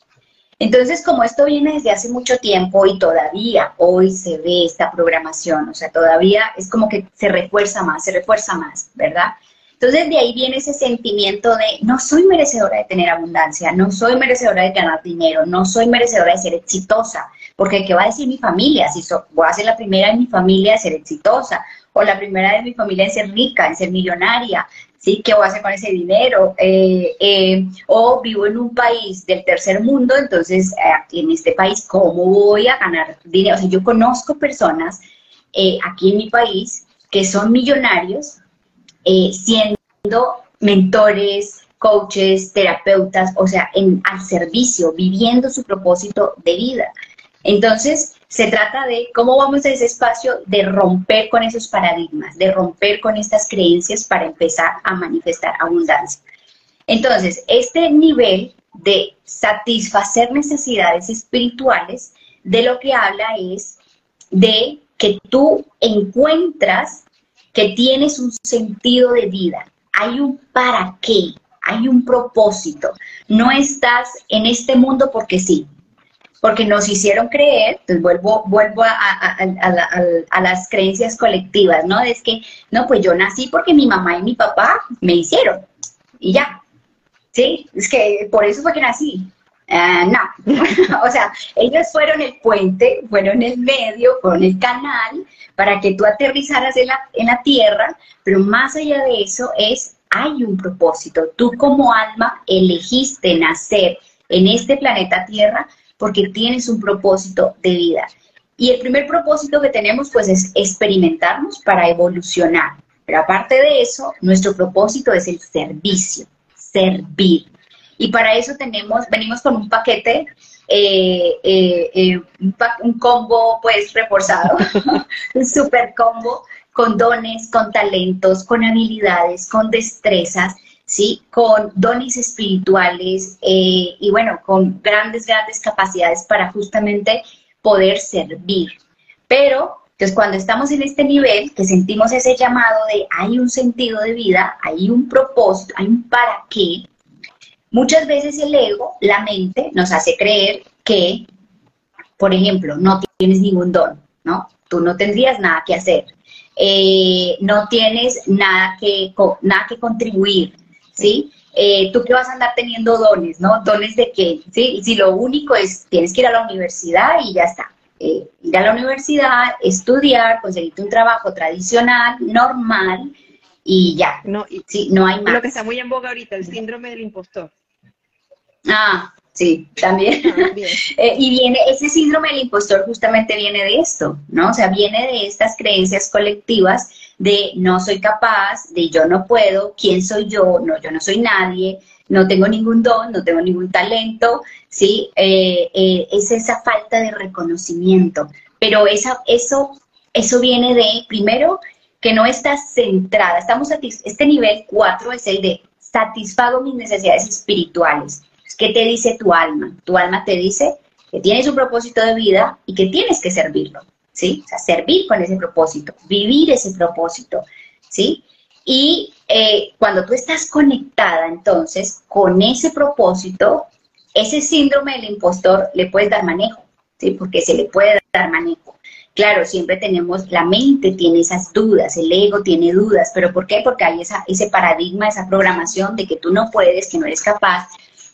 Entonces, como esto viene desde hace mucho tiempo y todavía hoy se ve esta programación, o sea, todavía es como que se refuerza más, se refuerza más, ¿verdad? Entonces de ahí viene ese sentimiento de no soy merecedora de tener abundancia, no soy merecedora de ganar dinero, no soy merecedora de ser exitosa, porque ¿qué va a decir mi familia? Si voy a ser la primera en mi familia de ser exitosa, o la primera de mi familia en ser rica, en ser millonaria, ¿sí? ¿Qué voy a hacer con ese dinero? Eh, eh, o vivo en un país del tercer mundo, entonces aquí en este país, ¿cómo voy a ganar dinero? O sea, yo conozco personas eh, aquí en mi país que son millonarios eh, siendo mentores, coaches, terapeutas, o sea, en, al servicio, viviendo su propósito de vida. Entonces, se trata de cómo vamos a ese espacio de romper con esos paradigmas, de romper con estas creencias para empezar a manifestar abundancia. Entonces, este nivel de satisfacer necesidades espirituales, de lo que habla es de que tú encuentras que tienes un sentido de vida, hay un para qué, hay un propósito. No estás en este mundo porque sí, porque nos hicieron creer, entonces vuelvo, vuelvo a, a, las creencias colectivas, ¿no? Es que, no, pues yo nací porque mi mamá y mi papá me hicieron y ya, ¿sí? Es que por eso fue que nací. Ah, no, [laughs] o sea, ellos fueron el puente, fueron el medio, fueron el canal para que tú aterrizaras en la, en la tierra, pero más allá de eso es, hay un propósito. Tú como alma elegiste nacer en este planeta Tierra porque tienes un propósito de vida. Y el primer propósito que tenemos pues es experimentarnos para evolucionar. Pero aparte de eso, nuestro propósito es el servicio, servir. Y para eso tenemos, venimos con un paquete, eh, eh, eh, un, combo pues reforzado, [laughs] un super combo con dones, con talentos, con habilidades, con destrezas, ¿sí? Con dones espirituales y bueno, con grandes, grandes capacidades para justamente poder servir. Pero entonces, cuando estamos en este nivel, que sentimos ese llamado de hay un sentido de vida, hay un propósito, hay un para qué, Muchas veces el ego, la mente, nos hace creer que, por ejemplo, no tienes ningún don, ¿no? Tú no tendrías nada que hacer, eh, no tienes nada que, nada que contribuir, ¿sí? Eh, tú que vas a andar teniendo dones, ¿no? Dones de qué, ¿sí? Si lo único es, tienes que ir a la universidad y ya está. Eh, ir a la universidad, estudiar, conseguirte un trabajo tradicional, normal, y ya. No, sí, no hay más. Lo que está muy en boga ahorita, el síndrome del impostor. Ah, sí, también. Ah, [laughs] eh, y viene, ese síndrome del impostor justamente viene de esto, ¿no? O sea, viene de estas creencias colectivas de no soy capaz, de yo no puedo, quién soy yo, no, yo no soy nadie, no tengo ningún don, no tengo ningún talento, ¿sí? Eh, eh, es esa falta de reconocimiento. Pero esa, eso, eso viene de, primero, que no estás centrada. Estamos este nivel 4 es el de satisfago mis necesidades espirituales. ¿Qué te dice tu alma? Tu alma te dice que tienes un propósito de vida y que tienes que servirlo, ¿sí? Servir con ese propósito, vivir ese propósito, ¿sí? Y eh, cuando tú estás conectada entonces con ese propósito, ese síndrome del impostor le puedes dar manejo, ¿sí? Porque se le puede dar manejo. Claro, siempre tenemos, la mente tiene esas dudas, el ego tiene dudas, pero ¿por qué? Porque hay esa, ese paradigma, esa programación de que tú no puedes, que no eres capaz,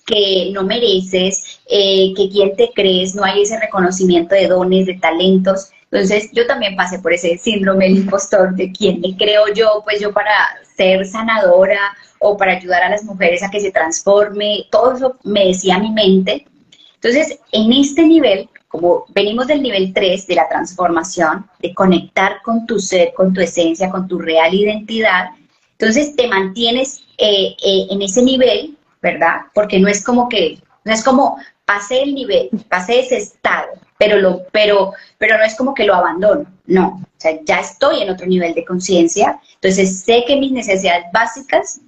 que no mereces, eh, que quién te crees, no hay ese reconocimiento de dones, de talentos. Entonces yo también pasé por ese síndrome del impostor de quién me creo yo, pues yo para ser sanadora o para ayudar a las mujeres a que se transforme, todo eso me decía mi mente. Entonces, en este nivel, como venimos del nivel 3 de la transformación, de conectar con tu ser, con tu esencia, con tu real identidad, entonces te mantienes eh, eh, en ese nivel, ¿verdad? Porque no es como que, no es como pasé el nivel, pasé ese estado, pero, lo, pero, pero no es como que lo abandono, no, o sea, ya estoy en otro nivel de conciencia, entonces sé que mis necesidades básicas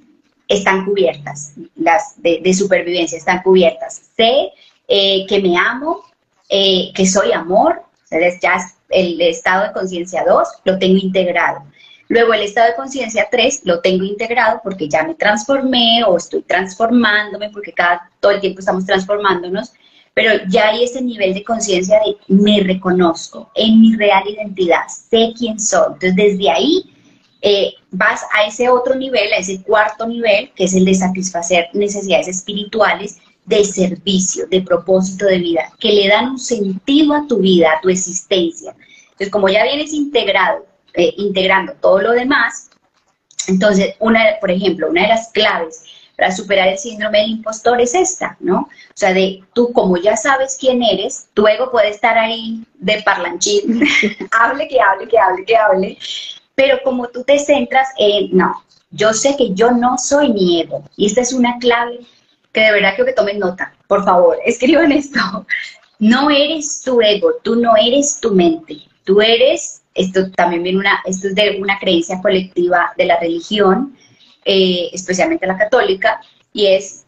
están cubiertas, las de, supervivencia están cubiertas, sé eh, que me amo, eh, que soy amor, ya el estado de conciencia 2 lo tengo integrado. Luego el estado de conciencia 3 lo tengo integrado porque ya me transformé o estoy transformándome porque cada, todo el tiempo estamos transformándonos, pero ya hay ese nivel de conciencia de me reconozco en mi real identidad, sé quién soy. Entonces desde ahí eh, vas a ese otro nivel, a ese cuarto nivel, que es el de satisfacer necesidades espirituales de servicio, de propósito de vida, que le dan un sentido a tu vida, a tu existencia. Entonces, como ya vienes integrado, eh, integrando todo lo demás, entonces, una, por ejemplo, una de las claves para superar el síndrome del impostor es esta, ¿no? O sea, de tú como ya sabes quién eres, tu ego puede estar ahí de parlanchín, [laughs] hable que hable, que hable, que hable, pero como tú te centras en, no, yo sé que yo no soy mi ego, y esta es una clave que de verdad quiero que tomen nota, por favor, [laughs] escriban esto, no eres tu ego, tú no eres tu mente, tú eres, esto también viene una, esto es de una creencia colectiva de la religión, eh, especialmente la católica, y es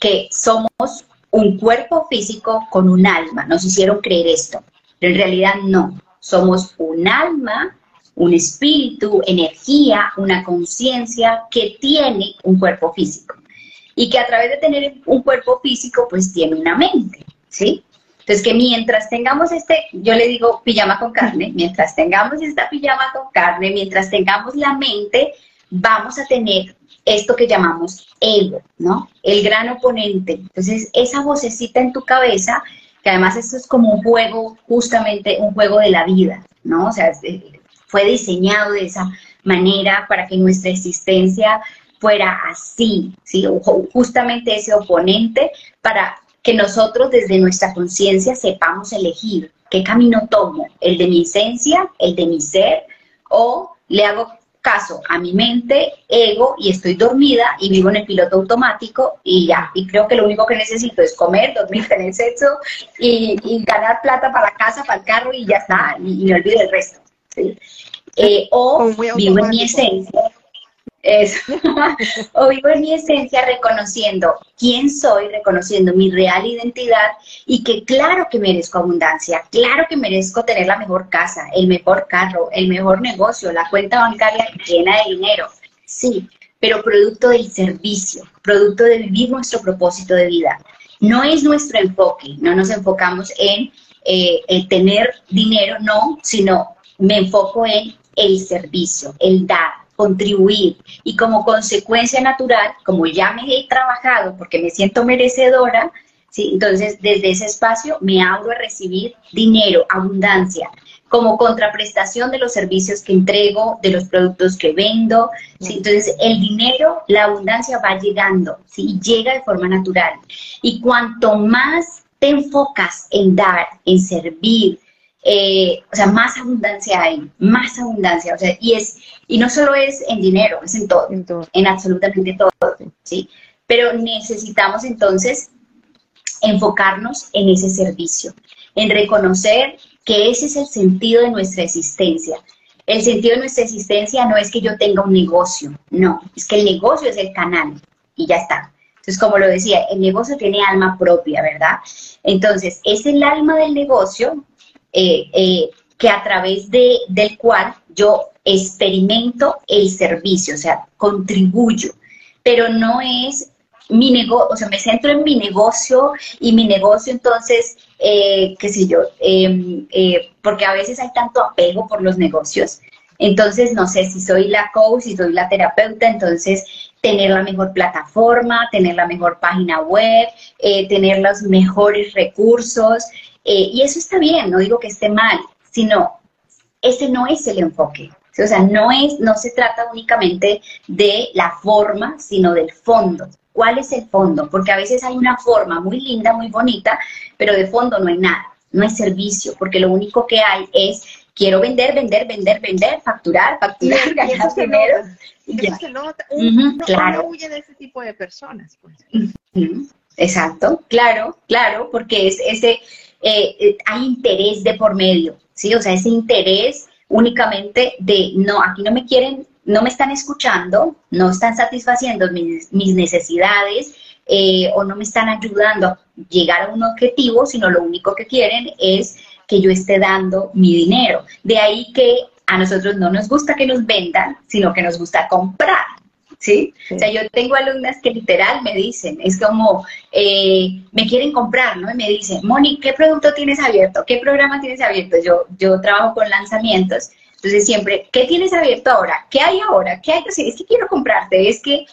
que somos un cuerpo físico con un alma, nos hicieron creer esto, pero en realidad no, somos un alma un espíritu, energía, una conciencia que tiene un cuerpo físico. Y que a través de tener un cuerpo físico pues tiene una mente, ¿sí? Entonces que mientras tengamos este, yo le digo pijama con carne, mientras tengamos esta pijama con carne, mientras tengamos la mente, vamos a tener esto que llamamos ego, ¿no? El gran oponente. Entonces esa vocecita en tu cabeza, que además esto es como un juego, justamente un juego de la vida, ¿no? O sea, fue diseñado de esa manera para que nuestra existencia fuera así, ¿sí? justamente ese oponente para que nosotros desde nuestra conciencia sepamos elegir qué camino tomo, el de mi esencia, el de mi ser, o le hago caso a mi mente, ego, y estoy dormida y vivo en el piloto automático y ya. Y creo que lo único que necesito es comer, [laughs] dormir, tener sexo y, ganar plata para la casa, para el carro y ya está, y, y me olvido el resto. ¿sí? Eh, o vivo en mi esencia, [laughs] o vivo en mi esencia reconociendo quién soy, reconociendo mi real identidad y que claro que merezco abundancia, claro que merezco tener la mejor casa, el mejor carro, el mejor negocio, la cuenta bancaria llena de dinero, sí, pero producto del servicio, producto de vivir nuestro propósito de vida. No es nuestro enfoque, no nos enfocamos en eh, tener dinero, no, sino me enfoco en el servicio, el dar, contribuir y como consecuencia natural, como ya me he trabajado porque me siento merecedora, ¿sí? entonces desde ese espacio me abro a recibir dinero, abundancia, como contraprestación de los servicios que entrego, de los productos que vendo. ¿sí? Entonces, el dinero, la abundancia va llegando, ¿sí? llega de forma natural. Y cuanto más te enfocas en dar, en servir, eh, o sea, más abundancia hay, más abundancia, o sea, y es, y no solo es en dinero, es en todo, en, absolutamente todo, ¿sí? Pero necesitamos entonces enfocarnos en ese servicio, en reconocer que ese es el sentido de nuestra existencia. El sentido de nuestra existencia no es que yo tenga un negocio, no, es que el negocio es el canal y ya está. Entonces, como lo decía, el negocio tiene alma propia, ¿verdad? Entonces, es el alma del negocio eh, eh, que a través de, del cual yo experimento el servicio, o sea, contribuyo, pero no es mi negocio, o sea, me centro en mi negocio y mi negocio entonces, eh, qué sé yo, em, porque a veces hay tanto apego por los negocios. Entonces, no sé si soy la coach, si soy la terapeuta, entonces tener la mejor plataforma, tener la mejor página web, tener los mejores recursos, eh, y eso está bien, no digo que esté mal, sino ese no es el enfoque. O sea, no, es, no se trata únicamente de la forma, sino del fondo. ¿Cuál es el fondo? Porque a veces hay una forma muy linda, muy bonita, pero de fondo no hay nada, no hay servicio, porque lo único que hay es quiero vender, vender, vender, vender, facturar, facturar, y, ganar dinero. Eso se nota. Uno, claro. huye de ese tipo de personas. Pues. Exacto, claro, claro, porque es ese eh, eh, hay interés de por medio, ¿sí? O sea, ese interés únicamente de, no, aquí no me quieren, no me están escuchando, no están satisfaciendo mis, necesidades eh, o no me están ayudando a llegar a un objetivo, sino lo único que quieren es que yo esté dando mi dinero. De ahí que a nosotros no nos gusta que nos vendan, sino que nos gusta comprar. ¿Sí? O sea, yo tengo alumnas que literal me dicen, es como, eh, me quieren comprar, ¿no? Y me dicen, Moni, ¿qué producto tienes abierto? ¿Qué programa tienes abierto? Yo, yo trabajo con lanzamientos, entonces siempre, ¿qué tienes abierto ahora? ¿Qué hay ahora? ¿Qué hay que hacer? Es que quiero comprarte, es que,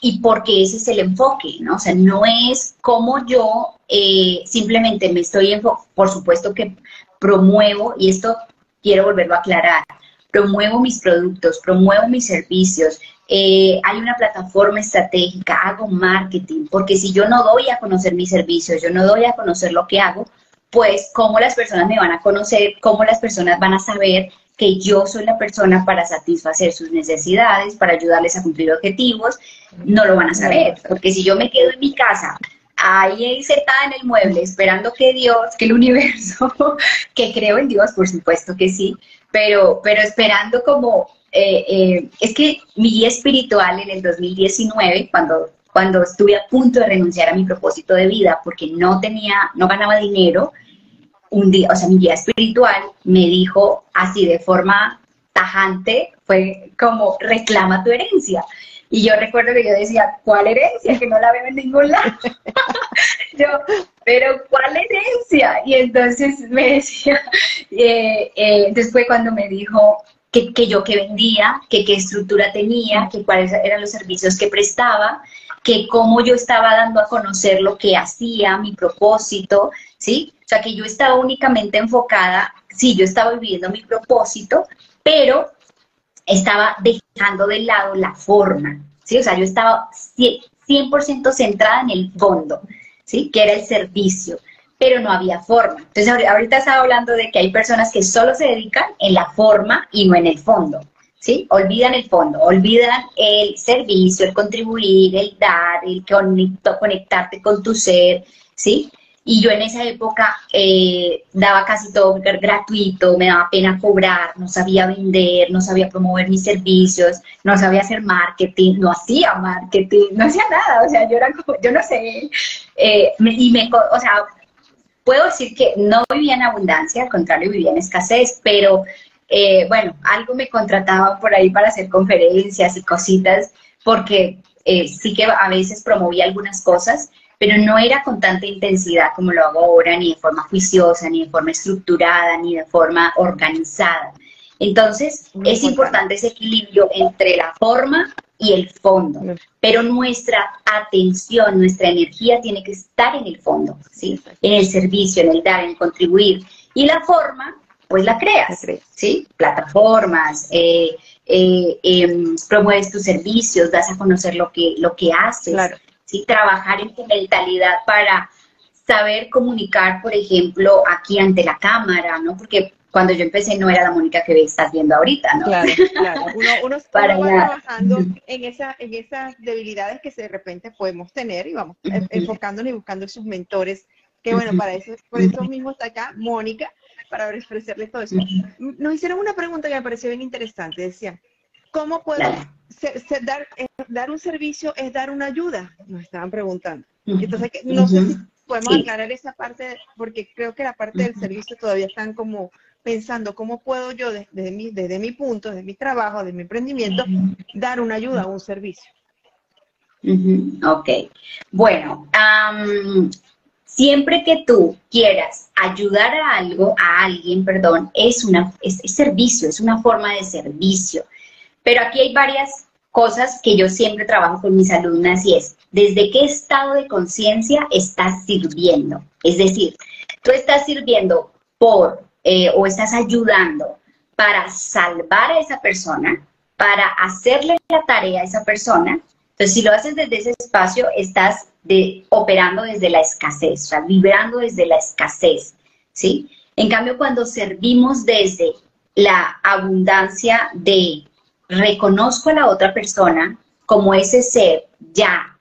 y porque ese es el enfoque, ¿no? O sea, no es como yo eh, simplemente me estoy por supuesto que promuevo, y esto quiero volverlo a aclarar, promuevo mis productos, promuevo mis servicios, eh, hay una plataforma estratégica, hago marketing, porque si yo no doy a conocer mis servicios, yo no doy a conocer lo que hago, pues cómo las personas me van a conocer, cómo las personas van a saber que yo soy la persona para satisfacer sus necesidades, para ayudarles a cumplir objetivos, no lo van a saber, porque si yo me quedo en mi casa ahí sentada en el mueble esperando que Dios, que el universo, [laughs] que creo en Dios, por supuesto que sí, pero, pero esperando como, eh, eh, es que mi guía espiritual en el 2019, cuando, cuando estuve a punto de renunciar a mi propósito de vida porque no tenía, no ganaba dinero, un día, o sea, mi guía espiritual me dijo así de forma tajante, fue como reclama tu herencia. Y yo recuerdo que yo decía, ¿cuál herencia? Que no la veo en ningún lado. [laughs] yo, pero ¿cuál herencia? Y entonces me decía, [laughs] eh, eh, después cuando me dijo que, yo que vendía, que qué estructura tenía, que cuáles eran los servicios que prestaba, que cómo yo estaba dando a conocer lo que hacía, mi propósito, ¿sí? O sea, que yo estaba únicamente enfocada, sí, yo estaba viviendo mi propósito, pero estaba dejando de lado la forma, ¿sí? O sea, yo estaba 100% centrada en el fondo, ¿sí? Que era el servicio, pero no había forma. Entonces, ahorita estaba hablando de que hay personas que solo se dedican en la forma y no en el fondo, ¿sí? Olvidan el fondo, olvidan el servicio, el contribuir, el dar, el conectarte con tu ser, ¿sí? Y yo en esa época eh, daba casi todo gratuito, me daba pena cobrar, no sabía vender, no sabía promover mis servicios, no sabía hacer marketing, no hacía marketing, no hacía nada, o sea, yo era como, yo no sé, eh, y me, o sea, puedo decir que no vivía en abundancia, al contrario, vivía en escasez, pero eh, bueno, algo me contrataba por ahí para hacer conferencias y cositas, porque sí que a veces promovía algunas cosas, pero no era con tanta intensidad como lo hago ahora, ni de forma juiciosa, ni de forma estructurada, ni de forma organizada. Entonces, es importante ese equilibrio entre la forma y el fondo, pero nuestra atención, nuestra energía tiene que estar en el fondo, ¿sí? En el servicio, en el dar, en contribuir. Y la forma, pues la creas, ¿sí? Plataformas, eh, eh, em, promueves tus servicios, das a conocer lo que, lo que haces. Claro trabajar en tu mentalidad para saber comunicar, por ejemplo, aquí ante la cámara, ¿no? Porque cuando yo empecé no era la Mónica que estás viendo ahorita, ¿no? Claro, [laughs] claro. Uno, uno, [laughs] va trabajando en, esa, en esas debilidades que de repente podemos tener y vamos enfocándonos y buscando esos mentores, que bueno, para eso, por eso mismo está acá Mónica, para ofrecerles todo eso. Nos hicieron una pregunta que me pareció bien interesante, decían, ¿cómo puedo dar, eh, dar un servicio es dar una ayuda, nos estaban preguntando. Entonces, no sé si podemos aclarar esa parte, porque creo que la parte del servicio todavía están como pensando cómo puedo yo desde, mi, desde mi punto, desde mi trabajo, desde mi emprendimiento, dar una ayuda, un servicio. Ok. Bueno, siempre que tú quieras ayudar a algo, a alguien, perdón, es, una, es servicio, es una forma de servicio. Pero aquí hay varias cosas que yo siempre trabajo con mis alumnas y es, ¿desde qué estado de conciencia estás sirviendo? Es decir, tú estás sirviendo por eh, o estás ayudando para salvar a esa persona, para hacerle la tarea a esa persona. Entonces, si lo haces desde ese espacio, estás de, operando desde la escasez, o sea, vibrando desde la escasez, ¿sí? En cambio, cuando servimos desde la abundancia de reconozco a la otra persona como ese ser ya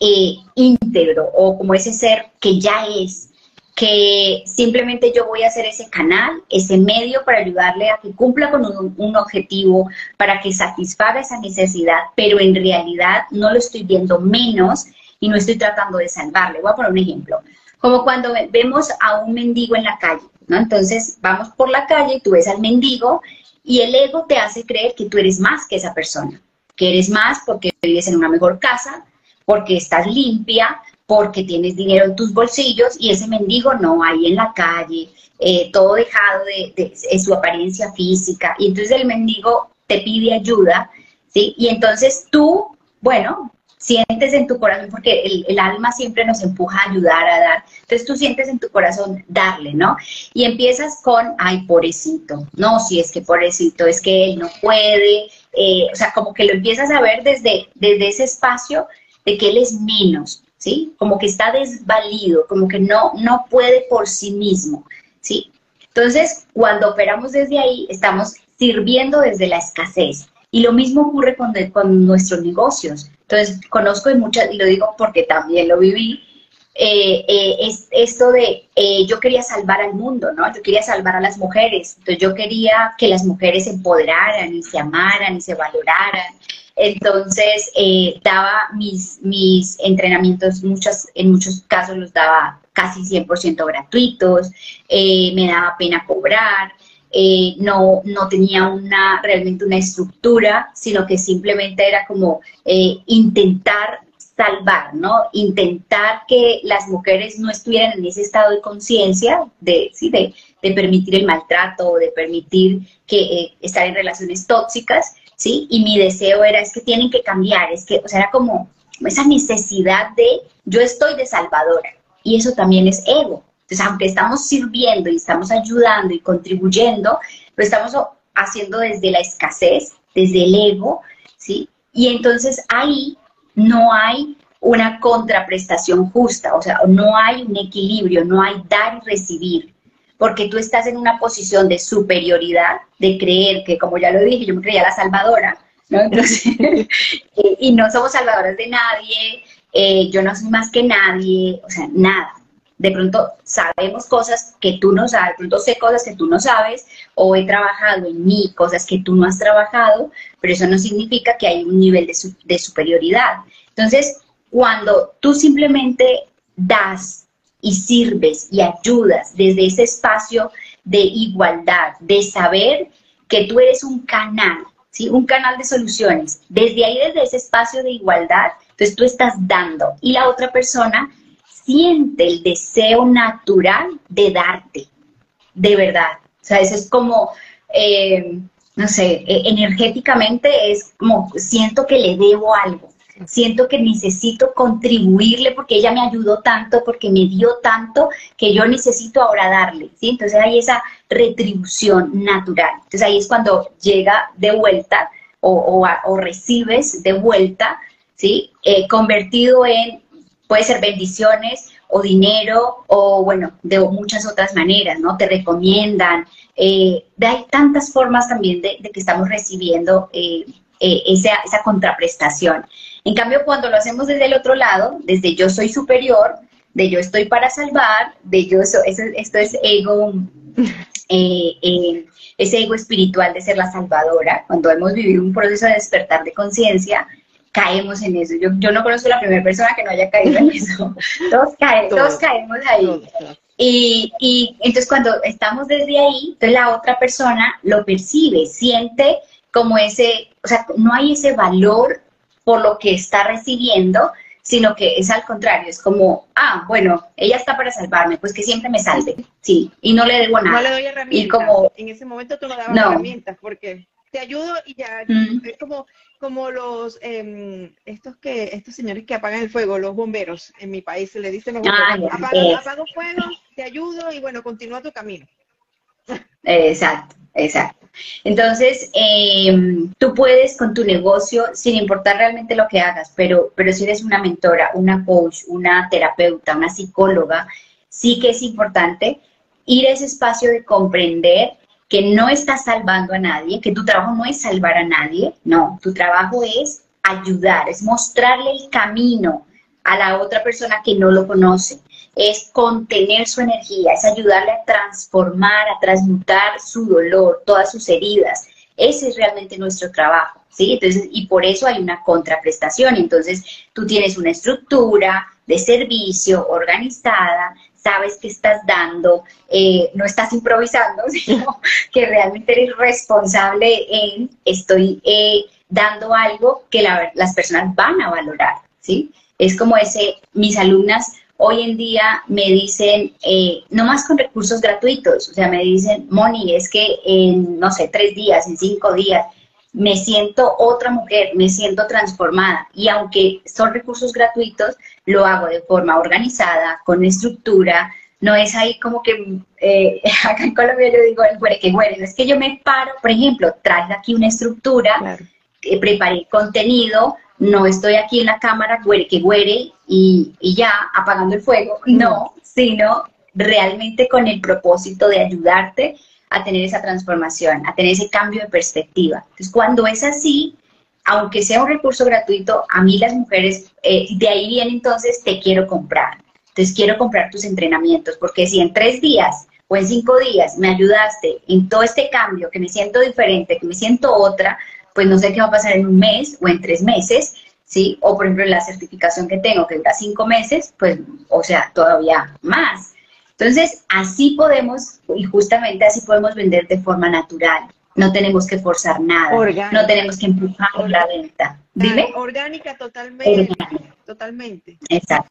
eh, íntegro o como ese ser que ya es, que simplemente yo voy a hacer ese canal, ese medio para ayudarle a que cumpla con un, un, objetivo, para que satisfaga esa necesidad, pero en realidad no lo estoy viendo menos y no estoy tratando de salvarle. Voy a poner un ejemplo. Como cuando vemos a un mendigo en la calle, ¿no? Entonces vamos por la calle y tú ves al mendigo Y el ego te hace creer que tú eres más que esa persona, que eres más porque vives en una mejor casa, porque estás limpia, porque tienes dinero en tus bolsillos y ese mendigo no, ahí en la calle, eh, todo dejado de, su apariencia física. Y entonces el mendigo te pide ayuda, ¿sí? Y entonces tú, bueno, sientes en tu corazón, porque el, el, alma siempre nos empuja a ayudar, a dar. Entonces tú sientes en tu corazón darle, ¿no? Y empiezas con, ay, pobrecito. No, si es que pobrecito, es que él no puede. Eh, o sea, como que lo empiezas a ver desde, desde ese espacio de que él es menos, ¿sí? Como que está desvalido, como que no, no puede por sí mismo, ¿sí? Entonces, cuando operamos desde ahí, estamos sirviendo desde la escasez. Y lo mismo ocurre con, con nuestros negocios. Entonces, conozco y muchas, y lo digo porque también lo viví, eh, eh, es esto de eh, yo quería salvar al mundo, ¿no? Yo quería salvar a las mujeres, entonces yo quería que las mujeres se empoderaran y se amaran y se valoraran. Entonces, daba mis, mis entrenamientos, muchas, en muchos casos los daba casi 100% gratuitos, me daba pena cobrar, eh, no, no tenía una, realmente una estructura, sino que simplemente era como eh, intentar salvar, ¿no? Intentar que las mujeres no estuvieran en ese estado de conciencia de, ¿sí? de, de, permitir el maltrato, de permitir que eh, estar en relaciones tóxicas, ¿sí? Y mi deseo era, es que tienen que cambiar, es que, o sea, era como esa necesidad de, yo estoy de salvadora, y eso también es ego, entonces, aunque estamos sirviendo y estamos ayudando y contribuyendo, lo estamos haciendo desde la escasez, desde el ego, ¿sí? Y entonces ahí no hay una contraprestación justa, o sea, no hay un equilibrio, no hay dar y recibir, porque tú estás en una posición de superioridad, de creer que, como ya lo dije, yo me creía la salvadora, ¿no? [laughs] Entonces, [laughs] y no somos salvadoras de nadie, eh, yo no soy más que nadie, o sea, nada de pronto sabemos cosas que tú no sabes, de pronto sé cosas que tú no sabes, o he trabajado en mí cosas que tú no has trabajado, pero eso no significa que hay un nivel de, superioridad. Entonces, cuando tú simplemente das y sirves y ayudas desde ese espacio de igualdad, de saber que tú eres un canal, ¿sí? un canal de soluciones, desde ahí, desde ese espacio de igualdad, entonces tú estás dando y la otra persona siente el deseo natural de darte, de verdad. O sea, eso es como, eh, no sé, e, energéticamente es como, siento que le debo algo, siento que necesito contribuirle porque ella me ayudó tanto, porque me dio tanto, que yo necesito ahora darle, ¿sí? Entonces hay esa retribución natural. Entonces ahí es cuando llega de vuelta o, recibes de vuelta, ¿sí? Eh, convertido en Puede ser bendiciones o dinero o, bueno, de muchas otras maneras, ¿no? Te recomiendan. Eh, hay tantas formas también de, que estamos recibiendo eh, esa contraprestación. En cambio, cuando lo hacemos desde el otro lado, desde yo soy superior, de yo estoy para salvar, de yo soy, esto es ego, [laughs] ese ego espiritual de ser la salvadora, cuando hemos vivido un proceso de despertar de conciencia, caemos en eso. Yo, yo no conozco la primera persona que no haya caído en eso. [laughs] Todos, todos. caemos ahí. Y, y, entonces cuando estamos desde ahí, entonces la otra persona lo percibe, siente como ese, o sea, no hay ese valor por lo que está recibiendo, sino que es al contrario, es como, ah, bueno, ella está para salvarme, pues que siempre me salve, sí, y no le debo nada. No le doy herramientas. Y como, en ese momento tú no dabas herramientas, porque te ayudo y ya, mm. es como, como los, eh, estos que, estos señores que apagan el fuego, los bomberos, en mi país se le dicen los bomberos, ah, apago, fuego, te ayudo y bueno, continúa tu camino. Exacto, exacto. Entonces, em, tú puedes con tu negocio, sin importar realmente lo que hagas, pero, pero si eres una mentora, una coach, una terapeuta, una psicóloga, sí que es importante ir a ese espacio de comprender que no estás salvando a nadie, que tu trabajo no es salvar a nadie, no, tu trabajo es ayudar, es mostrarle el camino a la otra persona que no lo conoce, es contener su energía, es ayudarle a transformar, a transmutar su dolor, todas sus heridas. Ese es realmente nuestro trabajo, ¿sí? Entonces, y por eso hay una contraprestación. Entonces, tú tienes una estructura de servicio organizada, sabes que estás dando, eh, no estás improvisando, [laughs] sino que realmente eres responsable en estoy eh, dando algo que las personas van a valorar, ¿sí? Es como ese, mis alumnas hoy en día me dicen, eh, no más con recursos gratuitos, o sea, me dicen, Moni, es que en, no sé, tres días, en cinco días, me siento otra mujer, me siento transformada. Y aunque son recursos gratuitos, lo hago de forma organizada, con estructura. No es ahí como que, eh, [laughs] acá en Colombia yo digo el güere que güere, no es que yo me paro, por ejemplo, traje aquí una estructura, eh, preparé contenido, no estoy aquí en la cámara que güere y, y ya apagando el fuego, no, sino realmente con el propósito de ayudarte a tener esa transformación, a tener ese cambio de perspectiva. Entonces, cuando es así, aunque sea un recurso gratuito, a mí las mujeres, eh, de ahí viene entonces, te quiero comprar. Entonces, quiero comprar tus entrenamientos, porque si en tres días o en cinco días me ayudaste en todo este cambio, que me siento diferente, que me siento otra, pues no sé qué va a pasar en un mes o en tres meses, ¿sí? O por ejemplo, la certificación que tengo, que dura cinco meses, pues, o sea, todavía más. Entonces, así podemos, y justamente así podemos vender de forma natural. No tenemos que forzar nada, no tenemos que empujar la venta. Dime. Orgánica totalmente. Totalmente. Exacto.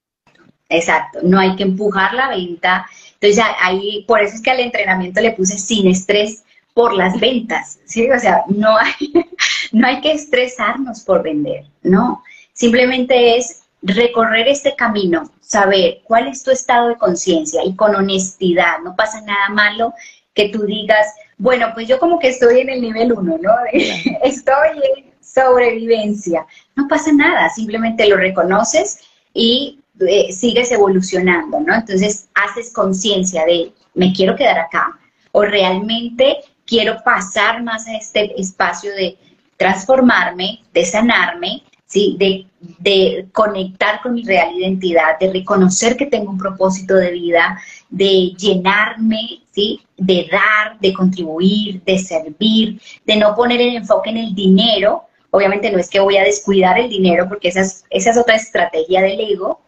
Exacto, no hay que empujar la venta. Entonces, ahí, por eso es que al entrenamiento le puse sin estrés por las ventas, ¿sí? O sea, no hay, [laughs] no hay que estresarnos por vender, no. Simplemente es recorrer este camino, saber cuál es tu estado de conciencia y con honestidad, no pasa nada malo que tú digas, bueno, pues yo como que estoy en el nivel uno, ¿no? [laughs] estoy en sobrevivencia. No pasa nada, simplemente lo reconoces y eh, sigues evolucionando, ¿no? Entonces haces conciencia de, me quiero quedar acá o realmente quiero pasar más a este espacio de transformarme, de sanarme ¿sí? De, de, conectar con mi real identidad, de reconocer que tengo un propósito de vida, de llenarme, ¿sí? De dar, de contribuir, de servir, de no poner el enfoque en el dinero. Obviamente no es que voy a descuidar el dinero, porque esa es, esa es otra estrategia del ego.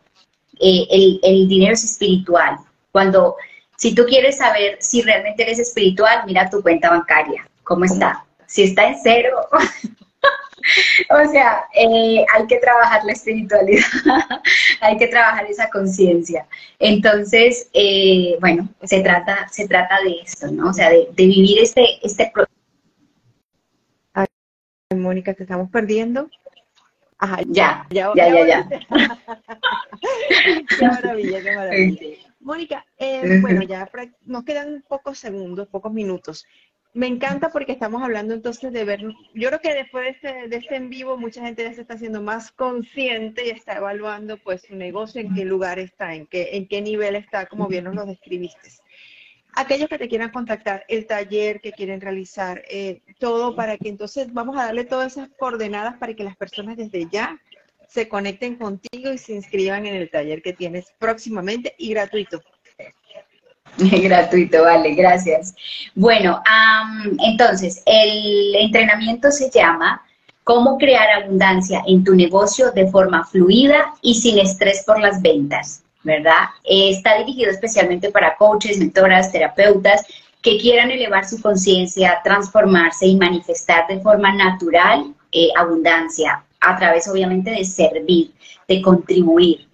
Eh, el, el dinero es espiritual. Cuando, si tú quieres saber si realmente eres espiritual, mira tu cuenta bancaria, cómo está. Si está en cero, [laughs] o sea, eh, hay que trabajar la espiritualidad, [laughs] hay que trabajar esa conciencia. Entonces, eh, bueno, se trata, se trata de esto, ¿no? O sea, de, vivir este, este proceso. Mónica, te estamos perdiendo. Ajá, ya, ya, ya, ya. ya, [laughs] qué maravilla, qué maravilla. Mónica, eh, bueno, ya nos quedan pocos segundos, pocos minutos me encanta porque estamos hablando entonces de ver, yo creo que después de este, de este en vivo mucha gente ya se está haciendo más consciente y está evaluando pues su negocio, en qué lugar está, en qué, en qué nivel está, como bien nos lo describiste. Aquellos que te quieran contactar, el taller que quieren realizar, eh, todo para que entonces vamos a darle todas esas coordenadas para que las personas desde ya se conecten contigo y se inscriban en el taller que tienes próximamente y gratuito. [laughs] Gratuito, vale, gracias. Bueno, entonces, el entrenamiento se llama Cómo crear abundancia en tu negocio de forma fluida y sin estrés por las ventas, ¿verdad? está dirigido especialmente para coaches, mentoras, terapeutas que quieran elevar su conciencia, transformarse y manifestar de forma natural eh, abundancia a través obviamente de servir, de contribuir.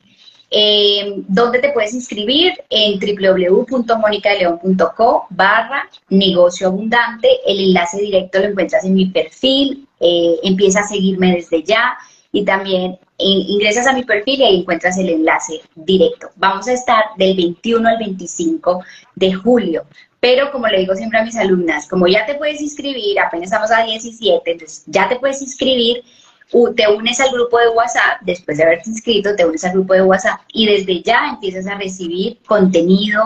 Eh, ¿Dónde te puedes inscribir? En www.monicaleon.co barra negocio abundante. El enlace directo lo encuentras en mi perfil. Eh, empieza a seguirme desde ya y también ingresas a mi perfil y ahí encuentras el enlace directo. Vamos a estar del 21 al 25 de julio. Pero como le digo siempre a mis alumnas, como ya te puedes inscribir, apenas estamos a 17, entonces ya te puedes inscribir, te unes al grupo de WhatsApp, después de haberte inscrito, te unes al grupo de WhatsApp y desde ya empiezas a recibir contenido,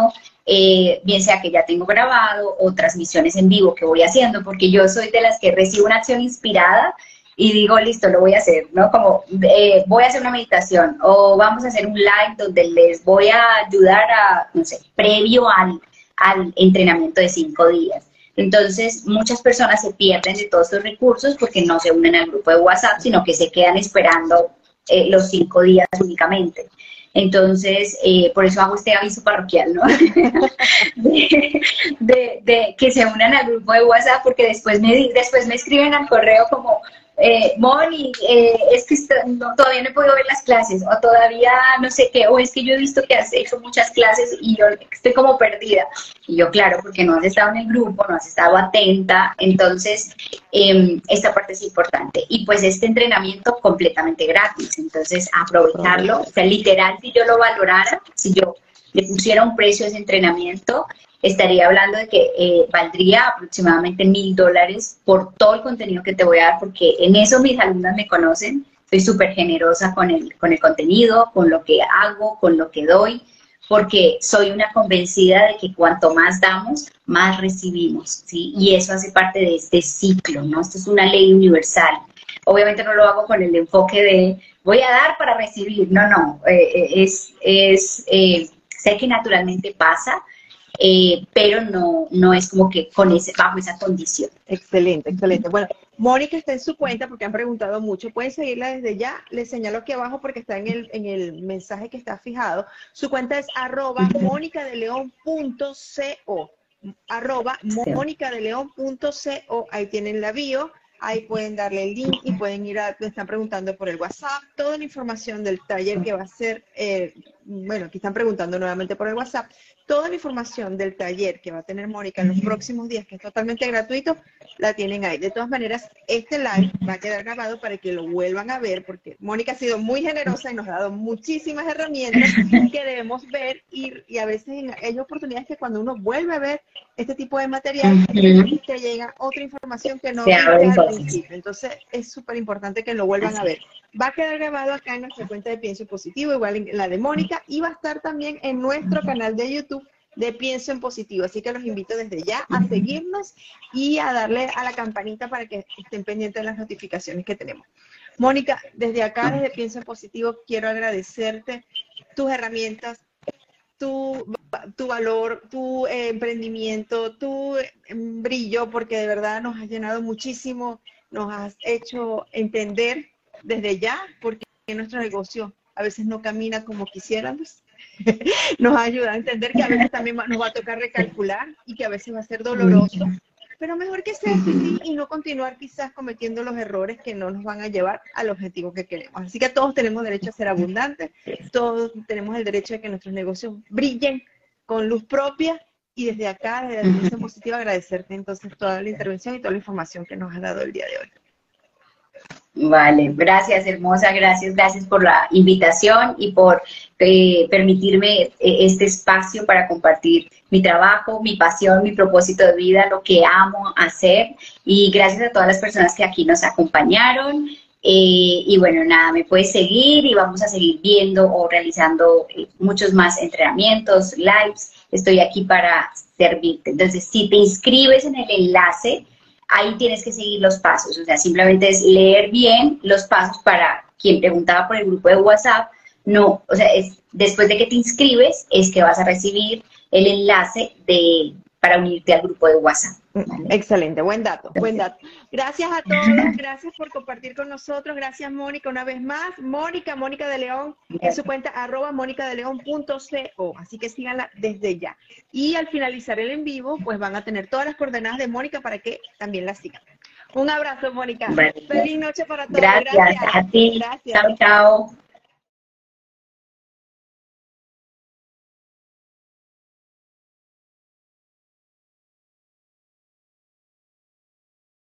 eh, bien sea que ya tengo grabado o transmisiones en vivo que voy haciendo, porque yo soy de las que recibo una acción inspirada y digo, listo, lo voy a hacer, ¿no? Como eh, voy a hacer una meditación o vamos a hacer un live donde les voy a ayudar a, no sé, previo al, al entrenamiento de cinco días. Entonces, muchas personas se pierden de todos estos recursos porque no se unen al grupo de WhatsApp, sino que se quedan esperando eh, los cinco días únicamente. Entonces, eh, por eso hago este aviso parroquial, ¿no? [laughs] de, que se unan al grupo de WhatsApp, porque después me, después me escriben al correo como, eh, Moni, eh, es que todavía no he podido ver las clases, o todavía no sé qué, o es que yo he visto que has hecho muchas clases y yo estoy como perdida. Y yo, claro, porque no has estado en el grupo, no has estado atenta, entonces em, esta parte es importante. Y pues este entrenamiento completamente gratis, entonces aprovecharlo, o sea, literal, si yo lo valorara, si yo le pusiera un precio a ese entrenamiento, estaría hablando de que eh, valdría aproximadamente mil dólares por todo el contenido que te voy a dar, porque en eso mis alumnas me conocen, soy súper generosa con el, con el contenido, con lo que hago, con lo que doy, porque soy una convencida de que cuanto más damos, más recibimos, ¿sí? Y eso hace parte de este ciclo, ¿no? Esto es una ley universal. Obviamente no lo hago con el enfoque de voy a dar para recibir, no, no, eh, eh, es, es sé que naturalmente pasa, eh, pero no, no es como que con ese, bajo esa condición. Excelente, excelente. Bueno, Mónica está en su cuenta porque han preguntado mucho. Pueden seguirla desde ya. Les señalo aquí abajo porque está en el, en el mensaje que está fijado. Su cuenta es arroba mónicadeleón.co arroba mónicadeleón.co. Ahí tienen la bio. Ahí pueden darle el link y pueden ir a, me están preguntando por el WhatsApp, toda la información del taller que va a ser, eh, bueno, aquí están preguntando nuevamente por el WhatsApp, toda la información del taller que va a tener Mónica en los próximos días, que es totalmente gratuito, la tienen ahí. De todas maneras, este live va a quedar grabado para que lo vuelvan a ver, porque Mónica ha sido muy generosa y nos ha dado muchísimas herramientas que debemos ver y, y a veces hay oportunidades que cuando uno vuelve a ver este tipo de material, te llega otra información que no al principio. Entonces, es súper importante que lo vuelvan a ver. Va a quedar grabado acá en nuestra cuenta de Pienso Positivo, igual en la de Mónica, y va a estar también en nuestro canal de YouTube de Pienso en Positivo. Así que los invito desde ya a seguirnos y a darle a la campanita para que estén pendientes de las notificaciones que tenemos. Mónica, desde acá, desde Pienso en Positivo, quiero agradecerte tus herramientas, tu, tu valor, tu eh, emprendimiento, tu em, brillo, porque de verdad nos has llenado muchísimo, nos has hecho entender desde ya, porque nuestro negocio a veces no camina como quisiéramos. [laughs] nos ayuda a entender que a veces también nos va a tocar recalcular y que a veces va a ser doloroso, pero mejor que sea así y no continuar quizás cometiendo los errores que no nos van a llevar al objetivo que queremos. Así que todos tenemos derecho a ser abundantes, todos tenemos el derecho a que nuestros negocios brillen con luz propia y desde acá, desde la dirección positiva, agradecerte entonces toda la intervención y toda la información que nos has dado el día de hoy. Vale, gracias hermosa, gracias, gracias por la invitación y por eh, permitirme eh, este espacio para compartir mi trabajo, mi pasión, mi propósito de vida, lo que amo hacer y gracias a todas las personas que aquí nos acompañaron. Eh, y bueno, nada, me puedes seguir y vamos a seguir viendo o realizando muchos más entrenamientos, lives. Estoy aquí para servirte. Entonces, si te inscribes en el enlace, ahí tienes que seguir los pasos, o sea, simplemente es leer bien los pasos para quien preguntaba por el grupo de WhatsApp, no, o sea, es después de que te inscribes es que vas a recibir el enlace de, para unirte al grupo de WhatsApp. Excelente, buen dato, buen dato. Gracias a todos, gracias por compartir con nosotros, gracias Mónica una vez más. Mónica, Mónica de León, en su cuenta arroba mónicadeleón.co, así que síganla desde ya. Y al finalizar el en vivo, pues van a tener todas las coordenadas de Mónica para que también la sigan. Un abrazo, Mónica. Feliz noche para todos. Gracias, a ti. Gracias. Chao, chao.